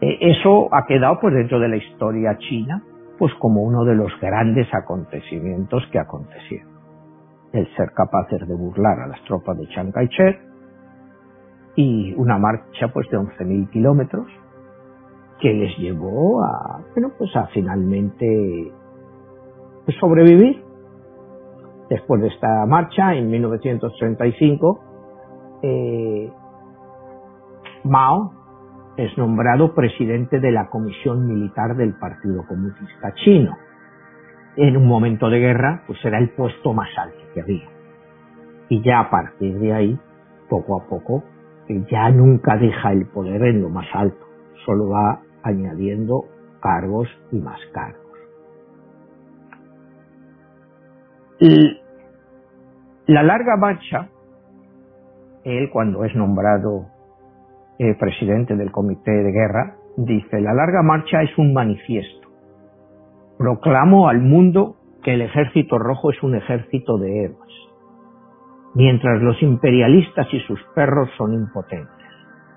Speaker 3: Eh, eso ha quedado pues dentro de la historia china pues como uno de los grandes acontecimientos que acontecieron. El ser capaces de burlar a las tropas de Chiang Kai-shek y una marcha pues de 11.000 kilómetros que les llevó a, bueno, pues a finalmente pues, sobrevivir. Después de esta marcha, en 1935, eh, Mao es nombrado presidente de la Comisión Militar del Partido Comunista Chino. En un momento de guerra, pues era el puesto más alto que había. Y ya a partir de ahí, poco a poco, ya nunca deja el poder en lo más alto, solo va añadiendo cargos y más cargos. La larga marcha, él cuando es nombrado eh, presidente del Comité de Guerra, dice, la larga marcha es un manifiesto. Proclamo al mundo que el ejército rojo es un ejército de héroes, mientras los imperialistas y sus perros son impotentes.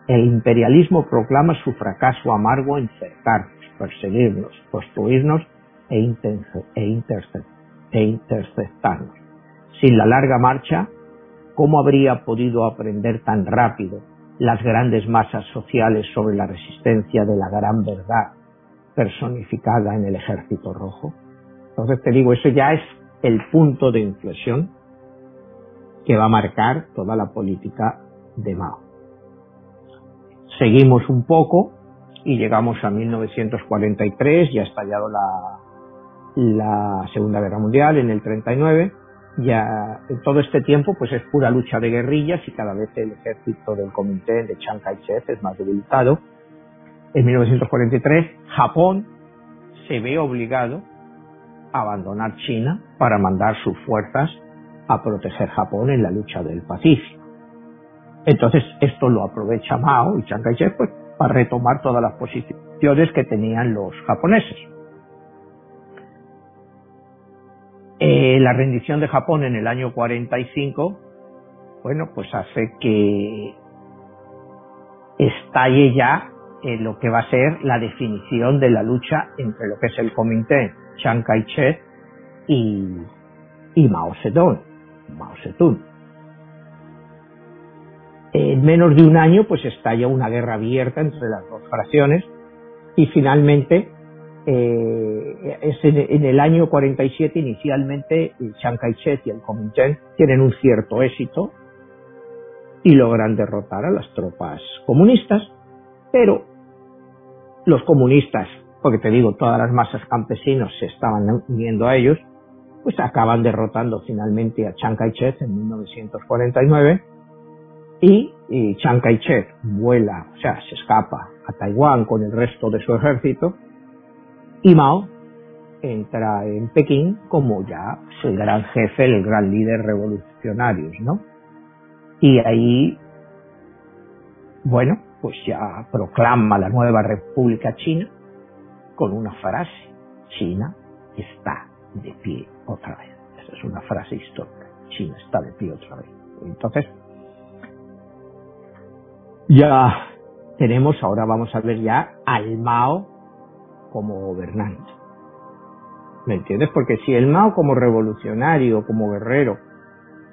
Speaker 3: El imperialismo proclama su fracaso amargo en cercarnos, perseguirnos, construirnos e, e, e interceptarnos. Sin la larga marcha, ¿cómo habría podido aprender tan rápido las grandes masas sociales sobre la resistencia de la gran verdad personificada en el ejército rojo. Entonces te digo, eso ya es el punto de inflexión que va a marcar toda la política de Mao. Seguimos un poco y llegamos a 1943, ya ha estallado la, la Segunda Guerra Mundial en el 39, ya todo este tiempo pues es pura lucha de guerrillas y cada vez el ejército del comité de Chiang Kai-shek es más debilitado. En 1943 Japón se ve obligado a abandonar China para mandar sus fuerzas a proteger Japón en la lucha del Pacífico. Entonces esto lo aprovecha Mao y Chiang Kai-shek pues, para retomar todas las posiciones que tenían los japoneses. Eh, la rendición de Japón en el año 45, bueno, pues hace que estalle ya en lo que va a ser la definición de la lucha entre lo que es el comité Chiang Kai-shek y Mao Zedong. Mao Zedong. En menos de un año, pues estalla una guerra abierta entre las dos fracciones y finalmente eh, es en, el año 47 inicialmente Chiang Kai-shek y el Kuomintang tienen un cierto éxito y logran derrotar a las tropas comunistas, pero los comunistas, porque te digo, todas las masas campesinos se estaban uniendo a ellos, pues acaban derrotando finalmente a Chiang Kai-shek en 1949 y, y Chiang Kai-shek vuela, o sea, se escapa a Taiwán con el resto de su ejército. Y Mao entra en Pekín como ya el gran jefe, el gran líder revolucionario, ¿no? Y ahí, bueno, pues ya proclama la nueva República China con una frase, China está de pie otra vez. Esa es una frase histórica, China está de pie otra vez. Entonces, ya tenemos, ahora vamos a ver ya al Mao como gobernante. ¿Me entiendes? Porque si el Mao como revolucionario, como guerrero,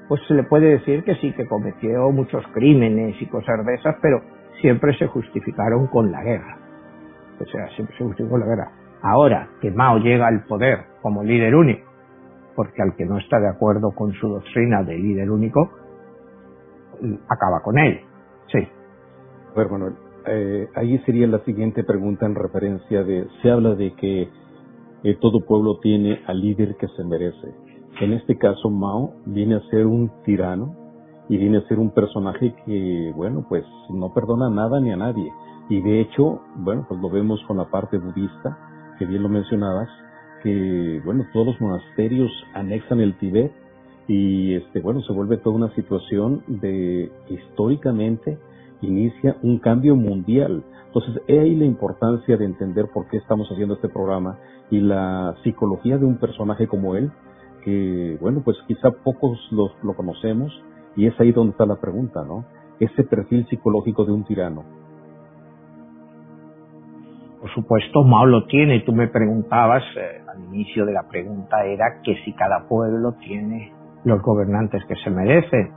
Speaker 3: pues se le puede decir que sí, que cometió muchos crímenes y cosas de esas, pero siempre se justificaron con la guerra. O sea, siempre se justificó con la guerra. Ahora que Mao llega al poder como líder único, porque al que no está de acuerdo con su doctrina de líder único, acaba con él. Sí.
Speaker 2: A Manuel, eh, ahí sería la siguiente pregunta en referencia de, se habla de que eh, todo pueblo tiene al líder que se merece. En este caso, Mao viene a ser un tirano y viene a ser un personaje que, bueno, pues no perdona nada ni a nadie. Y de hecho, bueno, pues lo vemos con la parte budista, que bien lo mencionabas, que, bueno, todos los monasterios anexan el Tibet y, este, bueno, se vuelve toda una situación de, históricamente, inicia un cambio mundial. Entonces, he ahí la importancia de entender por qué estamos haciendo este programa y la psicología de un personaje como él, que, bueno, pues quizá pocos lo, lo conocemos y es ahí donde está la pregunta, ¿no? Ese perfil psicológico de un tirano.
Speaker 3: Por supuesto, Mao lo tiene. Tú me preguntabas, eh, al inicio de la pregunta era que si cada pueblo tiene los gobernantes que se merece.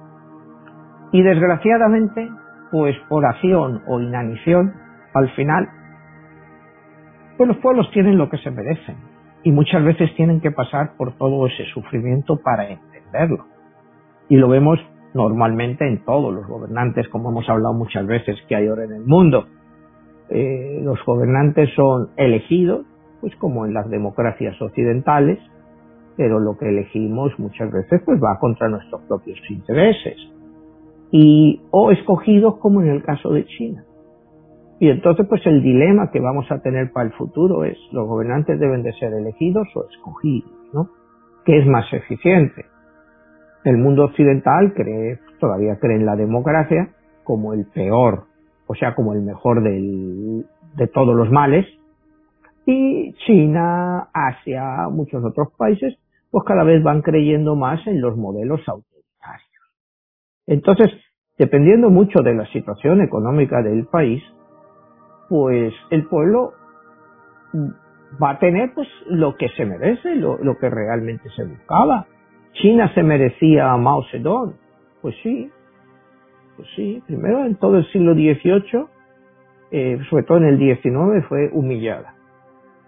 Speaker 3: Y desgraciadamente, pues por acción o inanición, al final, pues los pueblos tienen lo que se merecen. Y muchas veces tienen que pasar por todo ese sufrimiento para entenderlo. Y lo vemos normalmente en todos los gobernantes, como hemos hablado muchas veces que hay ahora en el mundo. Eh, los gobernantes son elegidos, pues como en las democracias occidentales, pero lo que elegimos muchas veces pues va contra nuestros propios intereses. Y, o escogidos como en el caso de China. Y entonces pues el dilema que vamos a tener para el futuro es, los gobernantes deben de ser elegidos o escogidos, ¿no? ¿Qué es más eficiente? El mundo occidental cree, todavía cree en la democracia como el peor, o sea, como el mejor de todos los males. Y China, Asia, muchos otros países pues cada vez van creyendo más en los modelos autoritarios. Entonces, dependiendo mucho de la situación económica del país, pues el pueblo va a tener pues lo que se merece, lo, que realmente se buscaba. China se merecía a Mao Zedong, pues sí, pues sí, primero en todo el siglo XVIII, eh, sobre todo en el XIX, fue humillada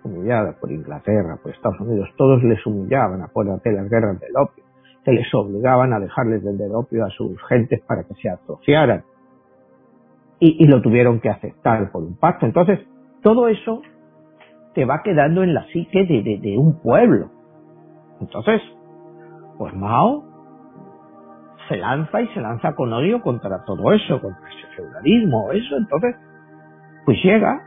Speaker 3: humillada por Inglaterra, por Estados Unidos, todos les humillaban, acuérdate las guerras del opio, que les obligaban a dejarles del opio a sus gentes para que se atrofiaran. Y, lo tuvieron que aceptar por un pacto. Entonces, todo eso te va quedando en la psique de, de un pueblo. Entonces, pues Mao se lanza y se lanza con odio contra todo eso, contra ese feudalismo, eso. Entonces, pues llega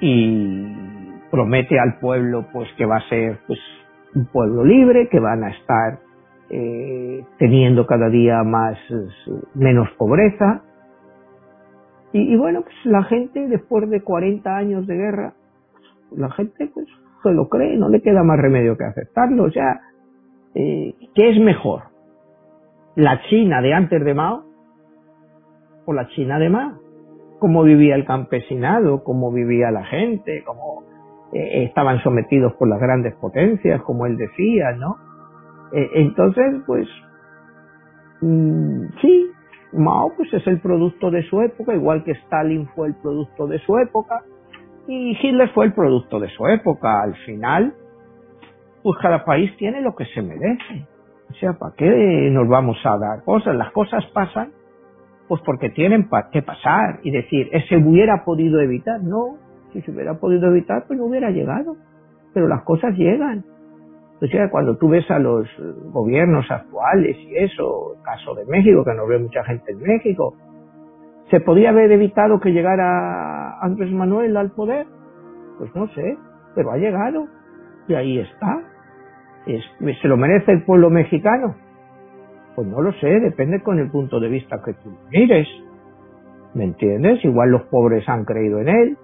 Speaker 3: y promete al pueblo pues que va a ser pues un pueblo libre, que van a estar eh, teniendo cada día más menos pobreza. Y, bueno, pues la gente después de 40 años de guerra, la gente pues se lo cree, no le queda más remedio que aceptarlo. O sea, eh, ¿qué es mejor? ¿La China de antes de Mao o la China de Mao? ¿Cómo vivía el campesinado? ¿Cómo vivía la gente? ¿Cómo eh, estaban sometidos por las grandes potencias, como él decía, ¿no? Eh, entonces, pues, mm, sí, Mao pues es el producto de su época, igual que Stalin fue el producto de su época, y Hitler fue el producto de su época. Al final, pues cada país tiene lo que se merece. O sea, ¿para qué nos vamos a dar cosas? Las cosas pasan, pues porque tienen que pasar. Y decir, ¿ese hubiera podido evitar? No, si se hubiera podido evitar, pues no hubiera llegado. Pero las cosas llegan. O sea, cuando tú ves a los gobiernos actuales y eso, el caso de México, que nos ve mucha gente en México, ¿se podía haber evitado que llegara Andrés Manuel al poder? Pues no sé, pero ha llegado y ahí está. ¿Se lo merece el pueblo mexicano? Pues no lo sé, depende con el punto de vista que tú mires. ¿Me entiendes? Igual los pobres han creído en él,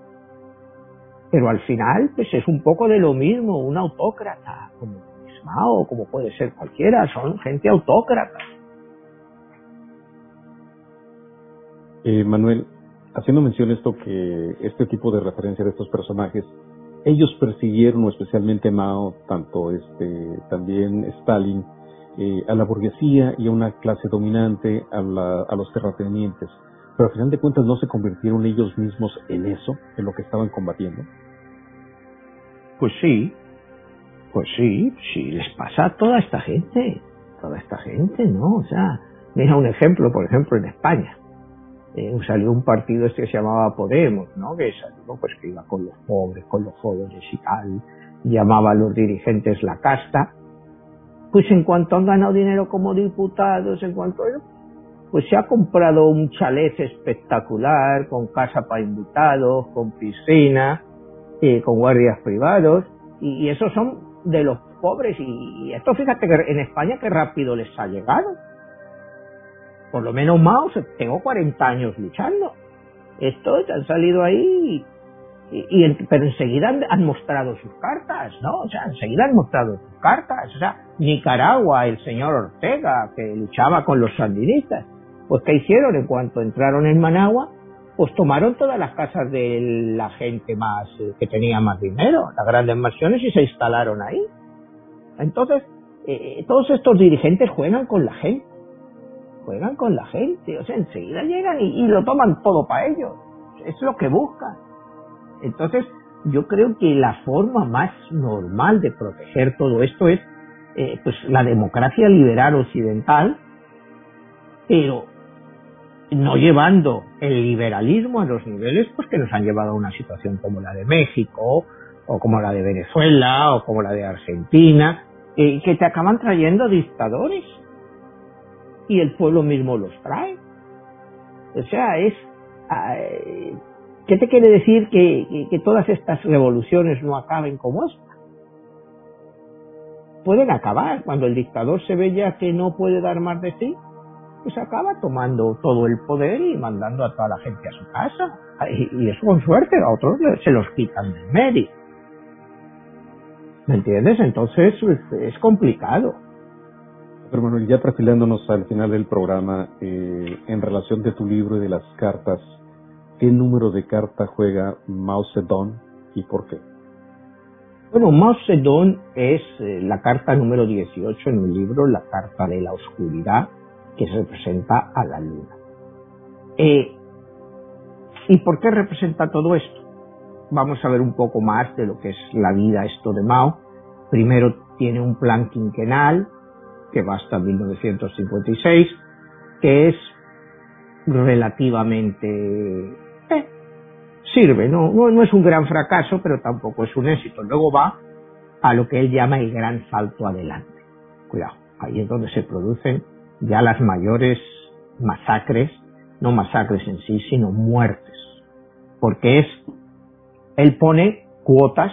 Speaker 3: pero al final, pues es un poco de lo mismo, un autócrata, como Mao, como puede ser cualquiera, son gente autócrata.
Speaker 2: Eh, Manuel, haciendo mención esto que este tipo de referencia de estos personajes, ellos persiguieron, especialmente Mao, tanto este, también Stalin, eh, a la burguesía y a una clase dominante, a, a los terratenientes pero al final de cuentas no se convirtieron ellos mismos en eso, en lo que estaban combatiendo.
Speaker 3: Pues sí, pues sí, sí, les pasa a toda esta gente, toda esta gente, ¿no? O sea, mira un ejemplo, por ejemplo, en España. eh, salió un partido este que se llamaba Podemos, ¿no? Que salió, pues que iba con los pobres, con los jóvenes y tal, llamaba a los dirigentes la casta. Pues en cuanto han ganado dinero como diputados, en cuanto pues se ha comprado un chalet espectacular, con casa para invitados, con piscina, eh, con guardias privados, y, esos son de los pobres, y, y esto fíjate que en España qué rápido les ha llegado por lo menos Mao, tengo 40 años luchando. Estos han salido ahí, y, pero enseguida han, mostrado sus cartas, ¿no? O sea, enseguida han mostrado sus cartas. O sea, Nicaragua, el señor Ortega, que luchaba con los sandinistas, pues ¿qué hicieron? En cuanto entraron en Managua, pues tomaron todas las casas de la gente más eh, que tenía más dinero, las grandes mansiones, y se instalaron ahí. Entonces, eh, todos estos dirigentes juegan con la gente juegan con la gente, o sea, enseguida llegan y, lo toman todo para ellos, es lo que buscan. Entonces, yo creo que la forma más normal de proteger todo esto es eh, pues la democracia liberal occidental, pero no llevando el liberalismo a los niveles pues que nos han llevado a una situación como la de México o como la de Venezuela o como la de Argentina, eh, que te acaban trayendo dictadores y el pueblo mismo los trae. O sea, es... ¿Qué te quiere decir que, que, todas estas revoluciones no acaben como esta? Pueden acabar. Cuando el dictador se ve ya que no puede dar más de sí, pues acaba tomando todo el poder y mandando a toda la gente a su casa. Y, eso con suerte, a otros se los quitan del medio. ¿Me entiendes? Entonces pues, es complicado.
Speaker 2: Pero bueno, ya perfilándonos al final del programa, eh, en relación de tu libro y de las cartas, ¿qué número de carta juega Mao Zedong y por qué?
Speaker 3: Bueno, Mao Zedong es eh, la carta número 18 en un libro, la carta de la oscuridad, que representa a la luna. Eh, ¿Y por qué representa todo esto? Vamos a ver un poco más de lo que es la vida esto de Mao. Primero tiene un plan quinquenal, que va hasta 1956, que es relativamente... Eh, sirve, no, no, es un gran fracaso, pero tampoco es un éxito. Luego va a lo que él llama el gran salto adelante. Cuidado, ahí es donde se producen ya las mayores masacres, no masacres en sí, sino muertes. Porque es, él pone cuotas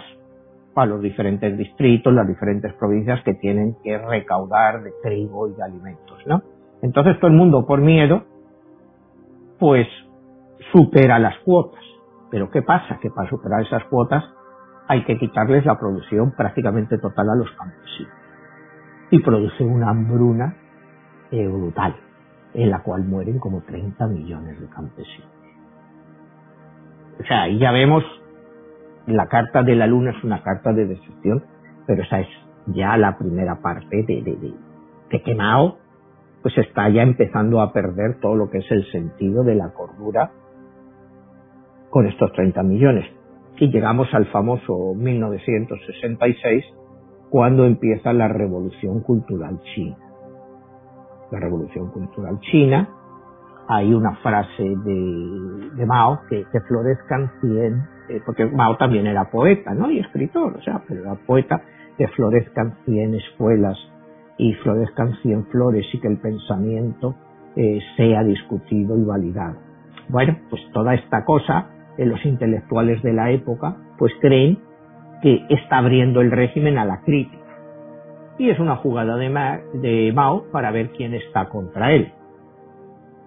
Speaker 3: a los diferentes distritos, las diferentes provincias que tienen que recaudar de trigo y de alimentos, ¿no? Entonces todo el mundo por miedo, pues supera las cuotas. Pero ¿qué pasa? Que para superar esas cuotas hay que quitarles la producción prácticamente total a los campesinos. Y produce una hambruna brutal, en la cual mueren como 30 millones de campesinos. O sea, ahí ya vemos la carta de la luna es una carta de decepción, pero esa es ya la primera parte de, de, de, de que Mao pues está ya empezando a perder todo lo que es el sentido de la cordura con estos 30 millones. Y llegamos al famoso 1966, cuando empieza la revolución cultural china. La revolución cultural china, hay una frase de, Mao que, que florezcan 100 eh, porque Mao también era poeta, ¿no? Y escritor, o sea, pero era poeta, que florezcan cien escuelas y florezcan cien flores y que el pensamiento eh, sea discutido y validado. Bueno, pues toda esta cosa, eh, los intelectuales de la época, pues creen que está abriendo el régimen a la crítica. Y es una jugada de, de Mao para ver quién está contra él.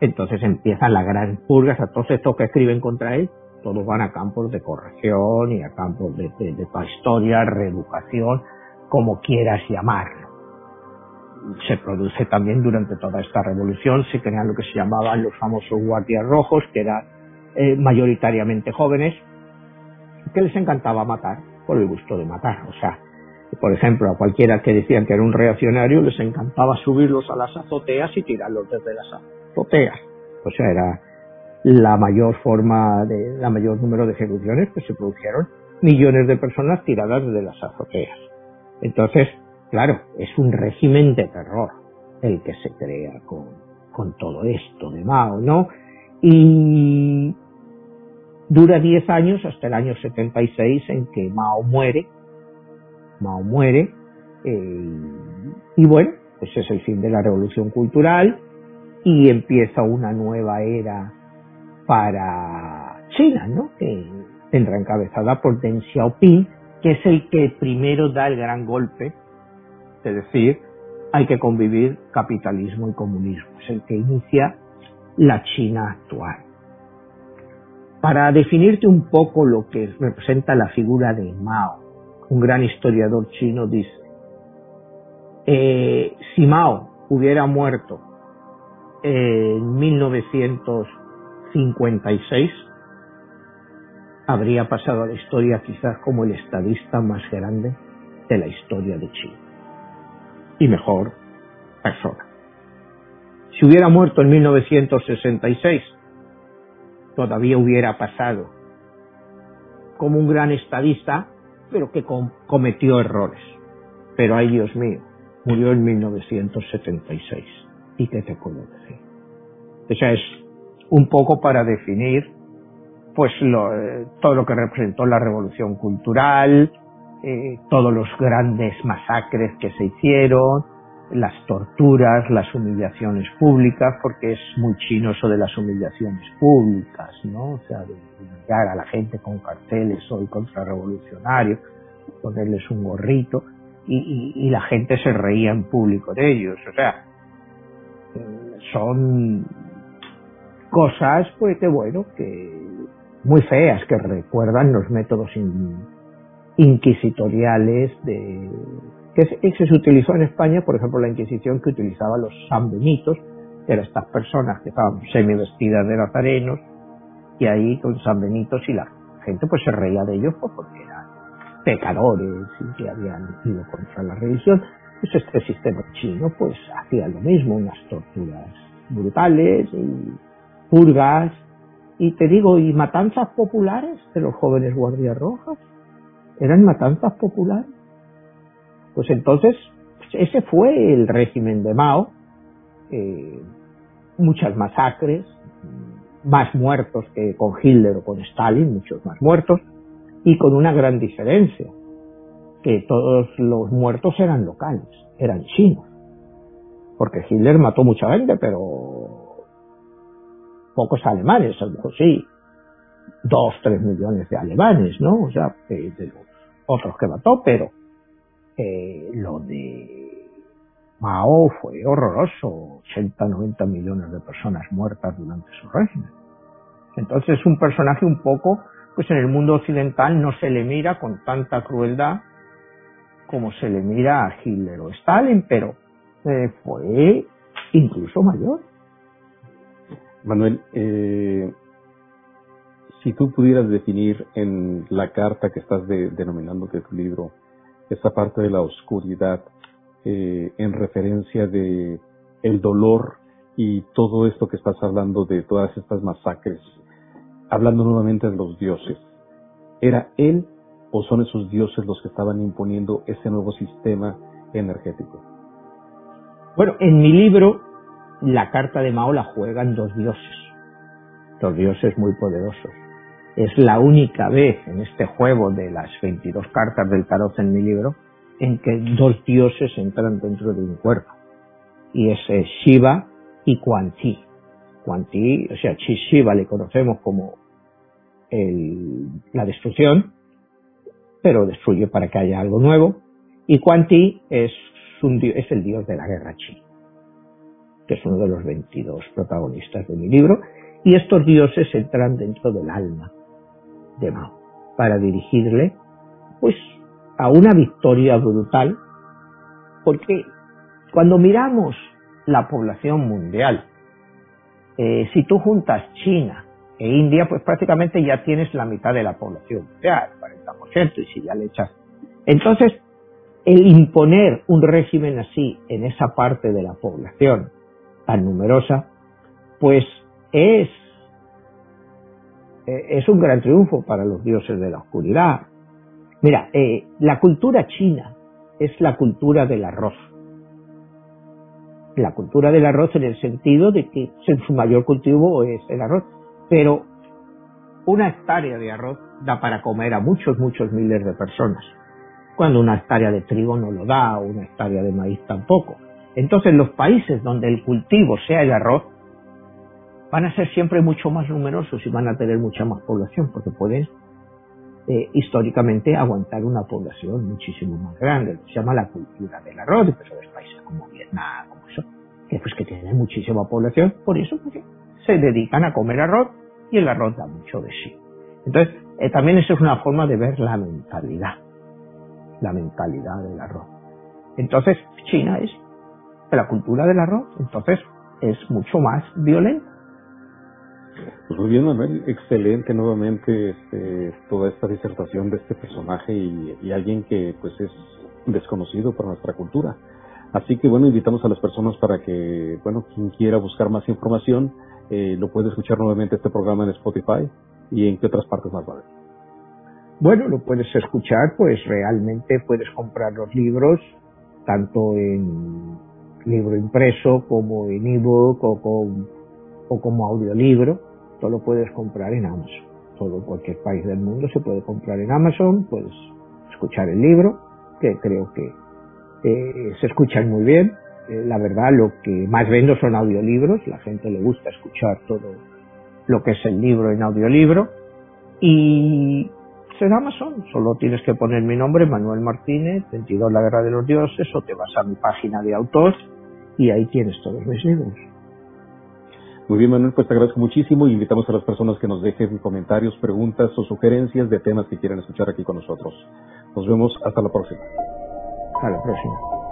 Speaker 3: Entonces empieza la gran purga, a todos estos que escriben contra él, todos van a campos de corrección y a campos de, de, historia, reeducación, como quieras llamarlo. Se produce también durante toda esta revolución, se crean lo que se llamaban los famosos guardias rojos, que eran eh, mayoritariamente jóvenes, que les encantaba matar por el gusto de matar. O sea, por ejemplo, a cualquiera que decían que era un reaccionario, les encantaba subirlos a las azoteas y tirarlos desde las azoteas. O sea, era la mayor forma de, la mayor número de ejecuciones, pues se produjeron millones de personas tiradas de las azoteas. Entonces, claro, es un régimen de terror el que se crea con, con todo esto de Mao, ¿no? Y dura 10 años hasta el año 76 en que Mao muere. Mao muere. Eh, y bueno, pues es el fin de la revolución cultural y empieza una nueva era para China, ¿no? Que tendrá encabezada por Deng Xiaoping, que es el que primero da el gran golpe, es decir, hay que convivir capitalismo y comunismo, es el que inicia la China actual. Para definirte un poco lo que representa la figura de Mao, un gran historiador chino dice, eh, si Mao hubiera muerto en 1956, habría pasado a la historia quizás como el estadista más grande de la historia de China. Y mejor persona. Si hubiera muerto en 1966, todavía hubiera pasado como un gran estadista, pero que cometió errores. Pero ay Dios mío, murió en 1976. ¿Y qué te puedo decir? Esa es un poco para definir pues eh, todo lo que representó la revolución cultural, eh, todos los grandes masacres que se hicieron, las torturas, las humillaciones públicas, porque es muy chino eso de las humillaciones públicas, ¿no? O sea, de humillar a la gente con carteles hoy contrarrevolucionarios, ponerles un gorrito, y, y, la gente se reía en público de ellos. O sea, son cosas, pues que bueno, que muy feas, que recuerdan los métodos inquisitoriales de que se, se utilizó en España, por ejemplo, la Inquisición que utilizaba los sanbenitos, que eran estas personas que estaban semi vestidas de nazarenos, y ahí con sanbenitos y la gente pues se reía de ellos pues, porque eran pecadores y que habían ido contra la religión. Pues este sistema chino pues hacía lo mismo, unas torturas brutales y purgas, y te digo, y matanzas populares de los jóvenes guardias rojas, eran matanzas populares. Pues entonces, ese fue el régimen de Mao, eh, muchas masacres, más muertos que con Hitler o con Stalin, muchos más muertos, y con una gran diferencia, que todos los muertos eran locales, eran chinos, porque Hitler mató mucha gente, pero pocos alemanes, a lo mejor sí, dos, tres millones de alemanes, ¿no? O sea, de los otros que mató, pero eh, lo de Mao fue horroroso, 80, 90 millones de personas muertas durante su régimen. Entonces es un personaje un poco, pues en el mundo occidental no se le mira con tanta crueldad como se le mira a Hitler o Stalin, pero eh, fue incluso mayor.
Speaker 2: Manuel, eh, si tú pudieras definir en la carta que estás denominando de tu libro, esa parte de la oscuridad eh, en referencia de el dolor y todo esto que estás hablando de todas estas masacres, hablando nuevamente de los dioses. ¿Era él o son esos dioses los que estaban imponiendo ese nuevo sistema energético?
Speaker 3: Bueno, en mi libro, la carta de Mao la juegan dos dioses, dos dioses muy poderosos. Es la única vez en este juego de las 22 cartas del tarot en mi libro en que dos dioses entran dentro de un cuerpo. Y es Shiva y Quan Ti, o sea, Shiva le conocemos como la destrucción, pero destruye para que haya algo nuevo. Y Quan es, un, es el dios de la guerra china, que es uno de los 22 protagonistas de mi libro. Y estos dioses entran dentro del alma para dirigirle pues a una victoria brutal. Porque cuando miramos la población mundial eh, si tú juntas China e India pues prácticamente ya tienes la mitad de la población mundial 40% y si ya le echas. Entonces el imponer un régimen así en esa parte de la población tan numerosa pues es eh, es un gran triunfo para los dioses de la oscuridad. Mira, eh, la cultura china es la cultura del arroz. la cultura del arroz en el sentido de que su mayor cultivo es el arroz. Pero una hectárea de arroz da para comer a muchos, muchos miles de personas, cuando una hectárea de trigo no lo da, una hectárea de maíz tampoco. Entonces los países donde el cultivo sea el arroz van a ser siempre mucho más numerosos y van a tener mucha más población, porque pueden eh, históricamente aguantar una población muchísimo más grande. Se llama la cultura del arroz, pues los países como Vietnam, como eso, que pues que tienen muchísima población, por eso se dedican a comer arroz y el arroz da mucho de sí. Entonces, eh, también eso es una forma de ver la mentalidad, la mentalidad del arroz. Entonces, China es la cultura del arroz, entonces es mucho más violenta.
Speaker 2: Pues muy bien, Manuel, excelente nuevamente este, toda esta disertación de este personaje y, alguien que pues es desconocido por nuestra cultura. Así que bueno, invitamos a las personas para que, bueno, quien quiera buscar más información, eh, lo puede escuchar nuevamente este programa en Spotify y en qué otras partes más va
Speaker 3: Bueno, lo puedes escuchar, pues realmente puedes comprar los libros tanto en libro impreso como en ebook o, con, o como audiolibro. Todo lo puedes comprar en Amazon. Todo cualquier país del mundo se puede comprar en Amazon. Puedes escuchar el libro, que creo que eh, se escuchan muy bien. Eh, la verdad, lo que más vendo son audiolibros. La gente le gusta escuchar todo lo que es el libro en audiolibro. Y en Amazon, solo tienes que poner mi nombre, Manuel Martínez, 22 La Guerra de los Dioses, o te vas a mi página de autor y ahí tienes todos mis libros.
Speaker 2: Muy bien, Manuel, pues te agradezco muchísimo y invitamos a las personas que nos dejen comentarios, preguntas o sugerencias de temas que quieran escuchar aquí con nosotros. Nos vemos hasta la próxima.
Speaker 3: Hasta la próxima.